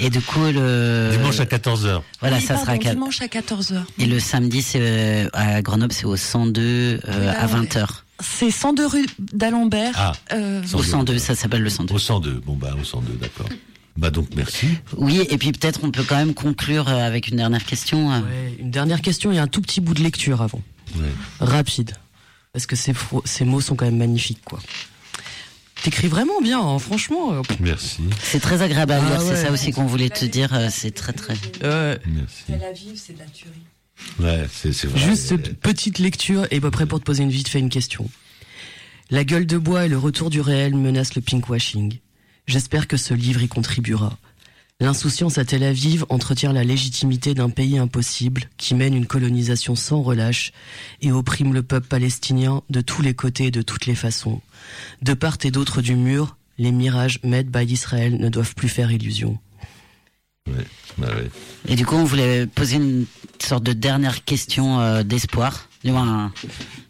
Et du coup, le. Dimanche à 14h. Voilà, Oui, ça sera. pardon, dimanche à 14h. Et le samedi, c'est euh, à Grenoble, c'est au 102 euh, à 20h. C'est 102 rue d'Alembert. Ah, Euh, Au 102, ça s'appelle le 102. Au 102, bon bah au 102, d'accord. Bah donc merci. Oui, et puis peut-être on peut quand même conclure euh, avec une dernière question. Ouais, une dernière question et un tout petit bout de lecture avant. Ouais. Rapide. Parce que ces, ces mots sont quand même magnifiques, quoi. T'écris vraiment bien, hein, franchement. euh, Merci. C'est très agréable à Ah lire, c'est ouais. ça aussi qu'on voulait te dire. euh, C'est très très. euh, Merci. Aviv, c'est de la tuerie. Ouais, c'est vrai. Juste cette petite lecture et prêt pour te poser une vite fait une question. La gueule de bois et le retour du réel menacent le pinkwashing. J'espère que ce livre y contribuera. L'insouciance à Tel Aviv entretient la légitimité d'un pays impossible qui mène une colonisation sans relâche et opprime le peuple palestinien de tous les côtés et de toutes les façons. De part et d'autre du mur, les mirages made by Israël ne doivent plus faire illusion. Bah. Et du coup, on voulait poser une sorte de dernière question euh, d'espoir. Du moins,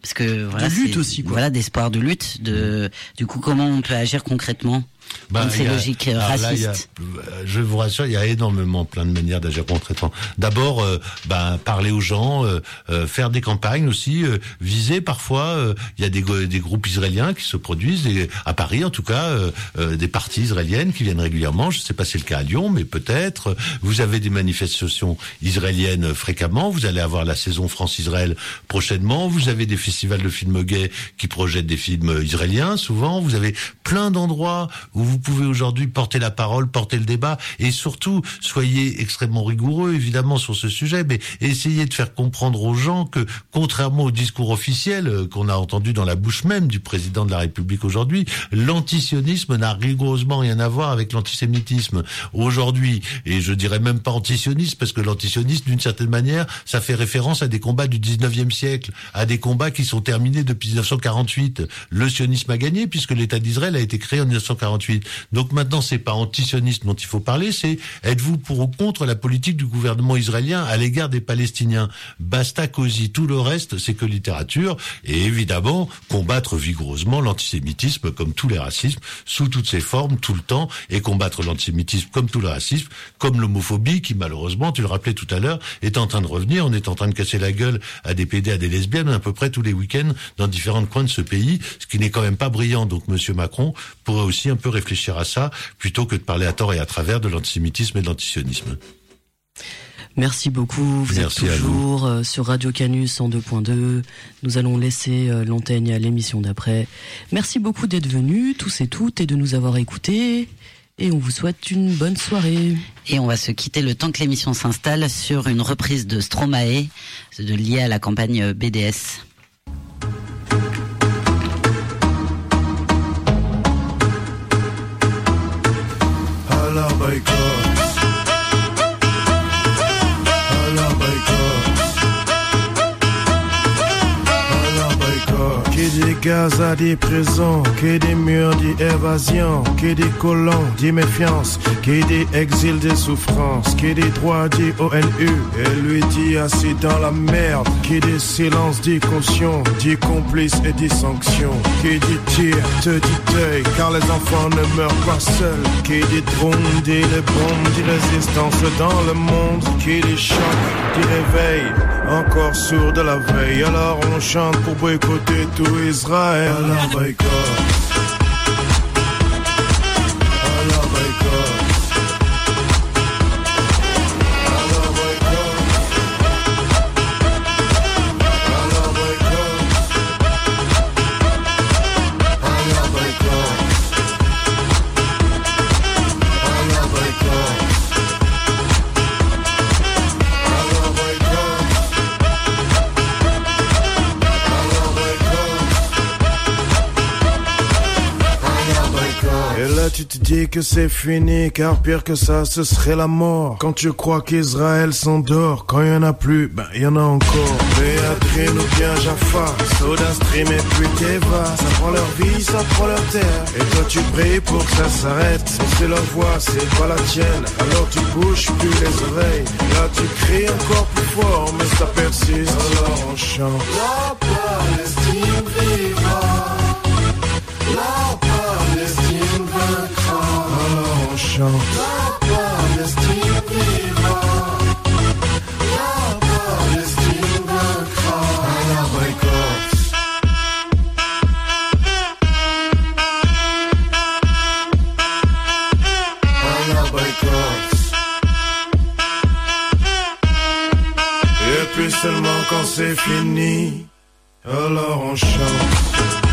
parce que voilà, De lutte aussi, quoi. Voilà, d'espoir, de lutte. De, du coup, comment on peut agir concrètement? Contre ces il y a- logiques euh, là, a- racistes euh, je vous rassure, il y a énormément plein de manières d'agir concrètement. D'abord, euh, ben, parler aux gens, euh, euh, faire des campagnes aussi, euh, viser parfois. euh, il y a des, des groupes israéliens qui se produisent, et, à Paris en tout cas, euh, euh, des parties israéliennes qui viennent régulièrement. Je ne sais pas si c'est le cas à Lyon, mais peut-être. Vous avez des manifestations israéliennes fréquemment. Vous allez avoir la saison France-Israël prochainement. Vous avez des festivals de films gays qui projettent des films israéliens souvent. Vous avez plein d'endroits où vous pouvez aujourd'hui porter la parole, porter le débat et surtout soyez extrêmement rigoureux évidemment sur ce sujet, mais essayez de faire comprendre aux gens que contrairement au discours officiel euh, qu'on a entendu dans la bouche même du président de la République aujourd'hui, l'antisionisme n'a rigoureusement rien à voir avec l'antisémitisme. Aujourd'hui, et je dirais même pas antisioniste parce que l'antisionisme d'une certaine manière, ça fait référence à des combats du 19e siècle, à des combats qui sont terminés depuis 1948. Le sionisme a gagné puisque l'État d'Israël a été créé en 1948. Donc maintenant, c'est pas antisionisme dont il faut parler, c'est êtes-vous pour ou contre la politique du gouvernement israélien à l'égard des Palestiniens? Basta cosy, tout le reste, c'est que littérature. Et évidemment, combattre vigoureusement l'antisémitisme comme tous les racismes, sous toutes ses formes, tout le temps, et combattre l'antisémitisme comme tout le racisme, comme l'homophobie qui malheureusement, tu le rappelais tout à l'heure, est en train de revenir. On est en train de casser la gueule à des PD, à des lesbiennes à peu près tous les week-ends dans différents coins de ce pays, ce qui n'est quand même pas brillant. Donc Monsieur Macron pourrait aussi un peu réfléchir à ça plutôt que de parler à tort et à travers de l'antisémitisme et de l'antisionisme. Merci beaucoup. Vous Merci à êtes vous. toujours euh, sur Radio Canus en 2.2. Nous allons laisser euh, l'antenne à l'émission d'après. Merci beaucoup d'être venus, tous et toutes, et de nous avoir écoutés. Et on vous souhaite une bonne soirée. Et on va se quitter le temps que l'émission s'installe sur une reprise de Stromae, de liée à la campagne BDS. Allah boycott. Dit Gaza dit prison, qui dit murs dit évasion, qui dit colons dit méfiance, qui dit exil des souffrances, qui dit droit dit ONU, et lui dit assis dans la merde, qui dit silence dit caution, dit complice et dit sanction, qui dit tir te dit deuil, car les enfants ne meurent pas seuls, qui dit drone dit les bombes, dit résistance dans le monde, qui dit choc dit réveil, encore sourd de la veille, alors on chante pour boycotter tout Israël. Dis que c'est fini car pire que ça ce serait la mort. Quand tu crois qu'Israël s'endort Quand y en a plus, ben y en a encore. Béatrine ou bien Jaffa Soda Stream et puis Teva Ça prend leur vie, ça prend leur terre. Et toi tu pries pour que ça s'arrête. C'est leur voix, c'est pas la tienne. Alors tu bouges plus les oreilles. Là tu cries encore plus fort Mais ça persiste. Alors on chante. La Palestine boycott. Et puis seulement quand c'est fini, alors on chante.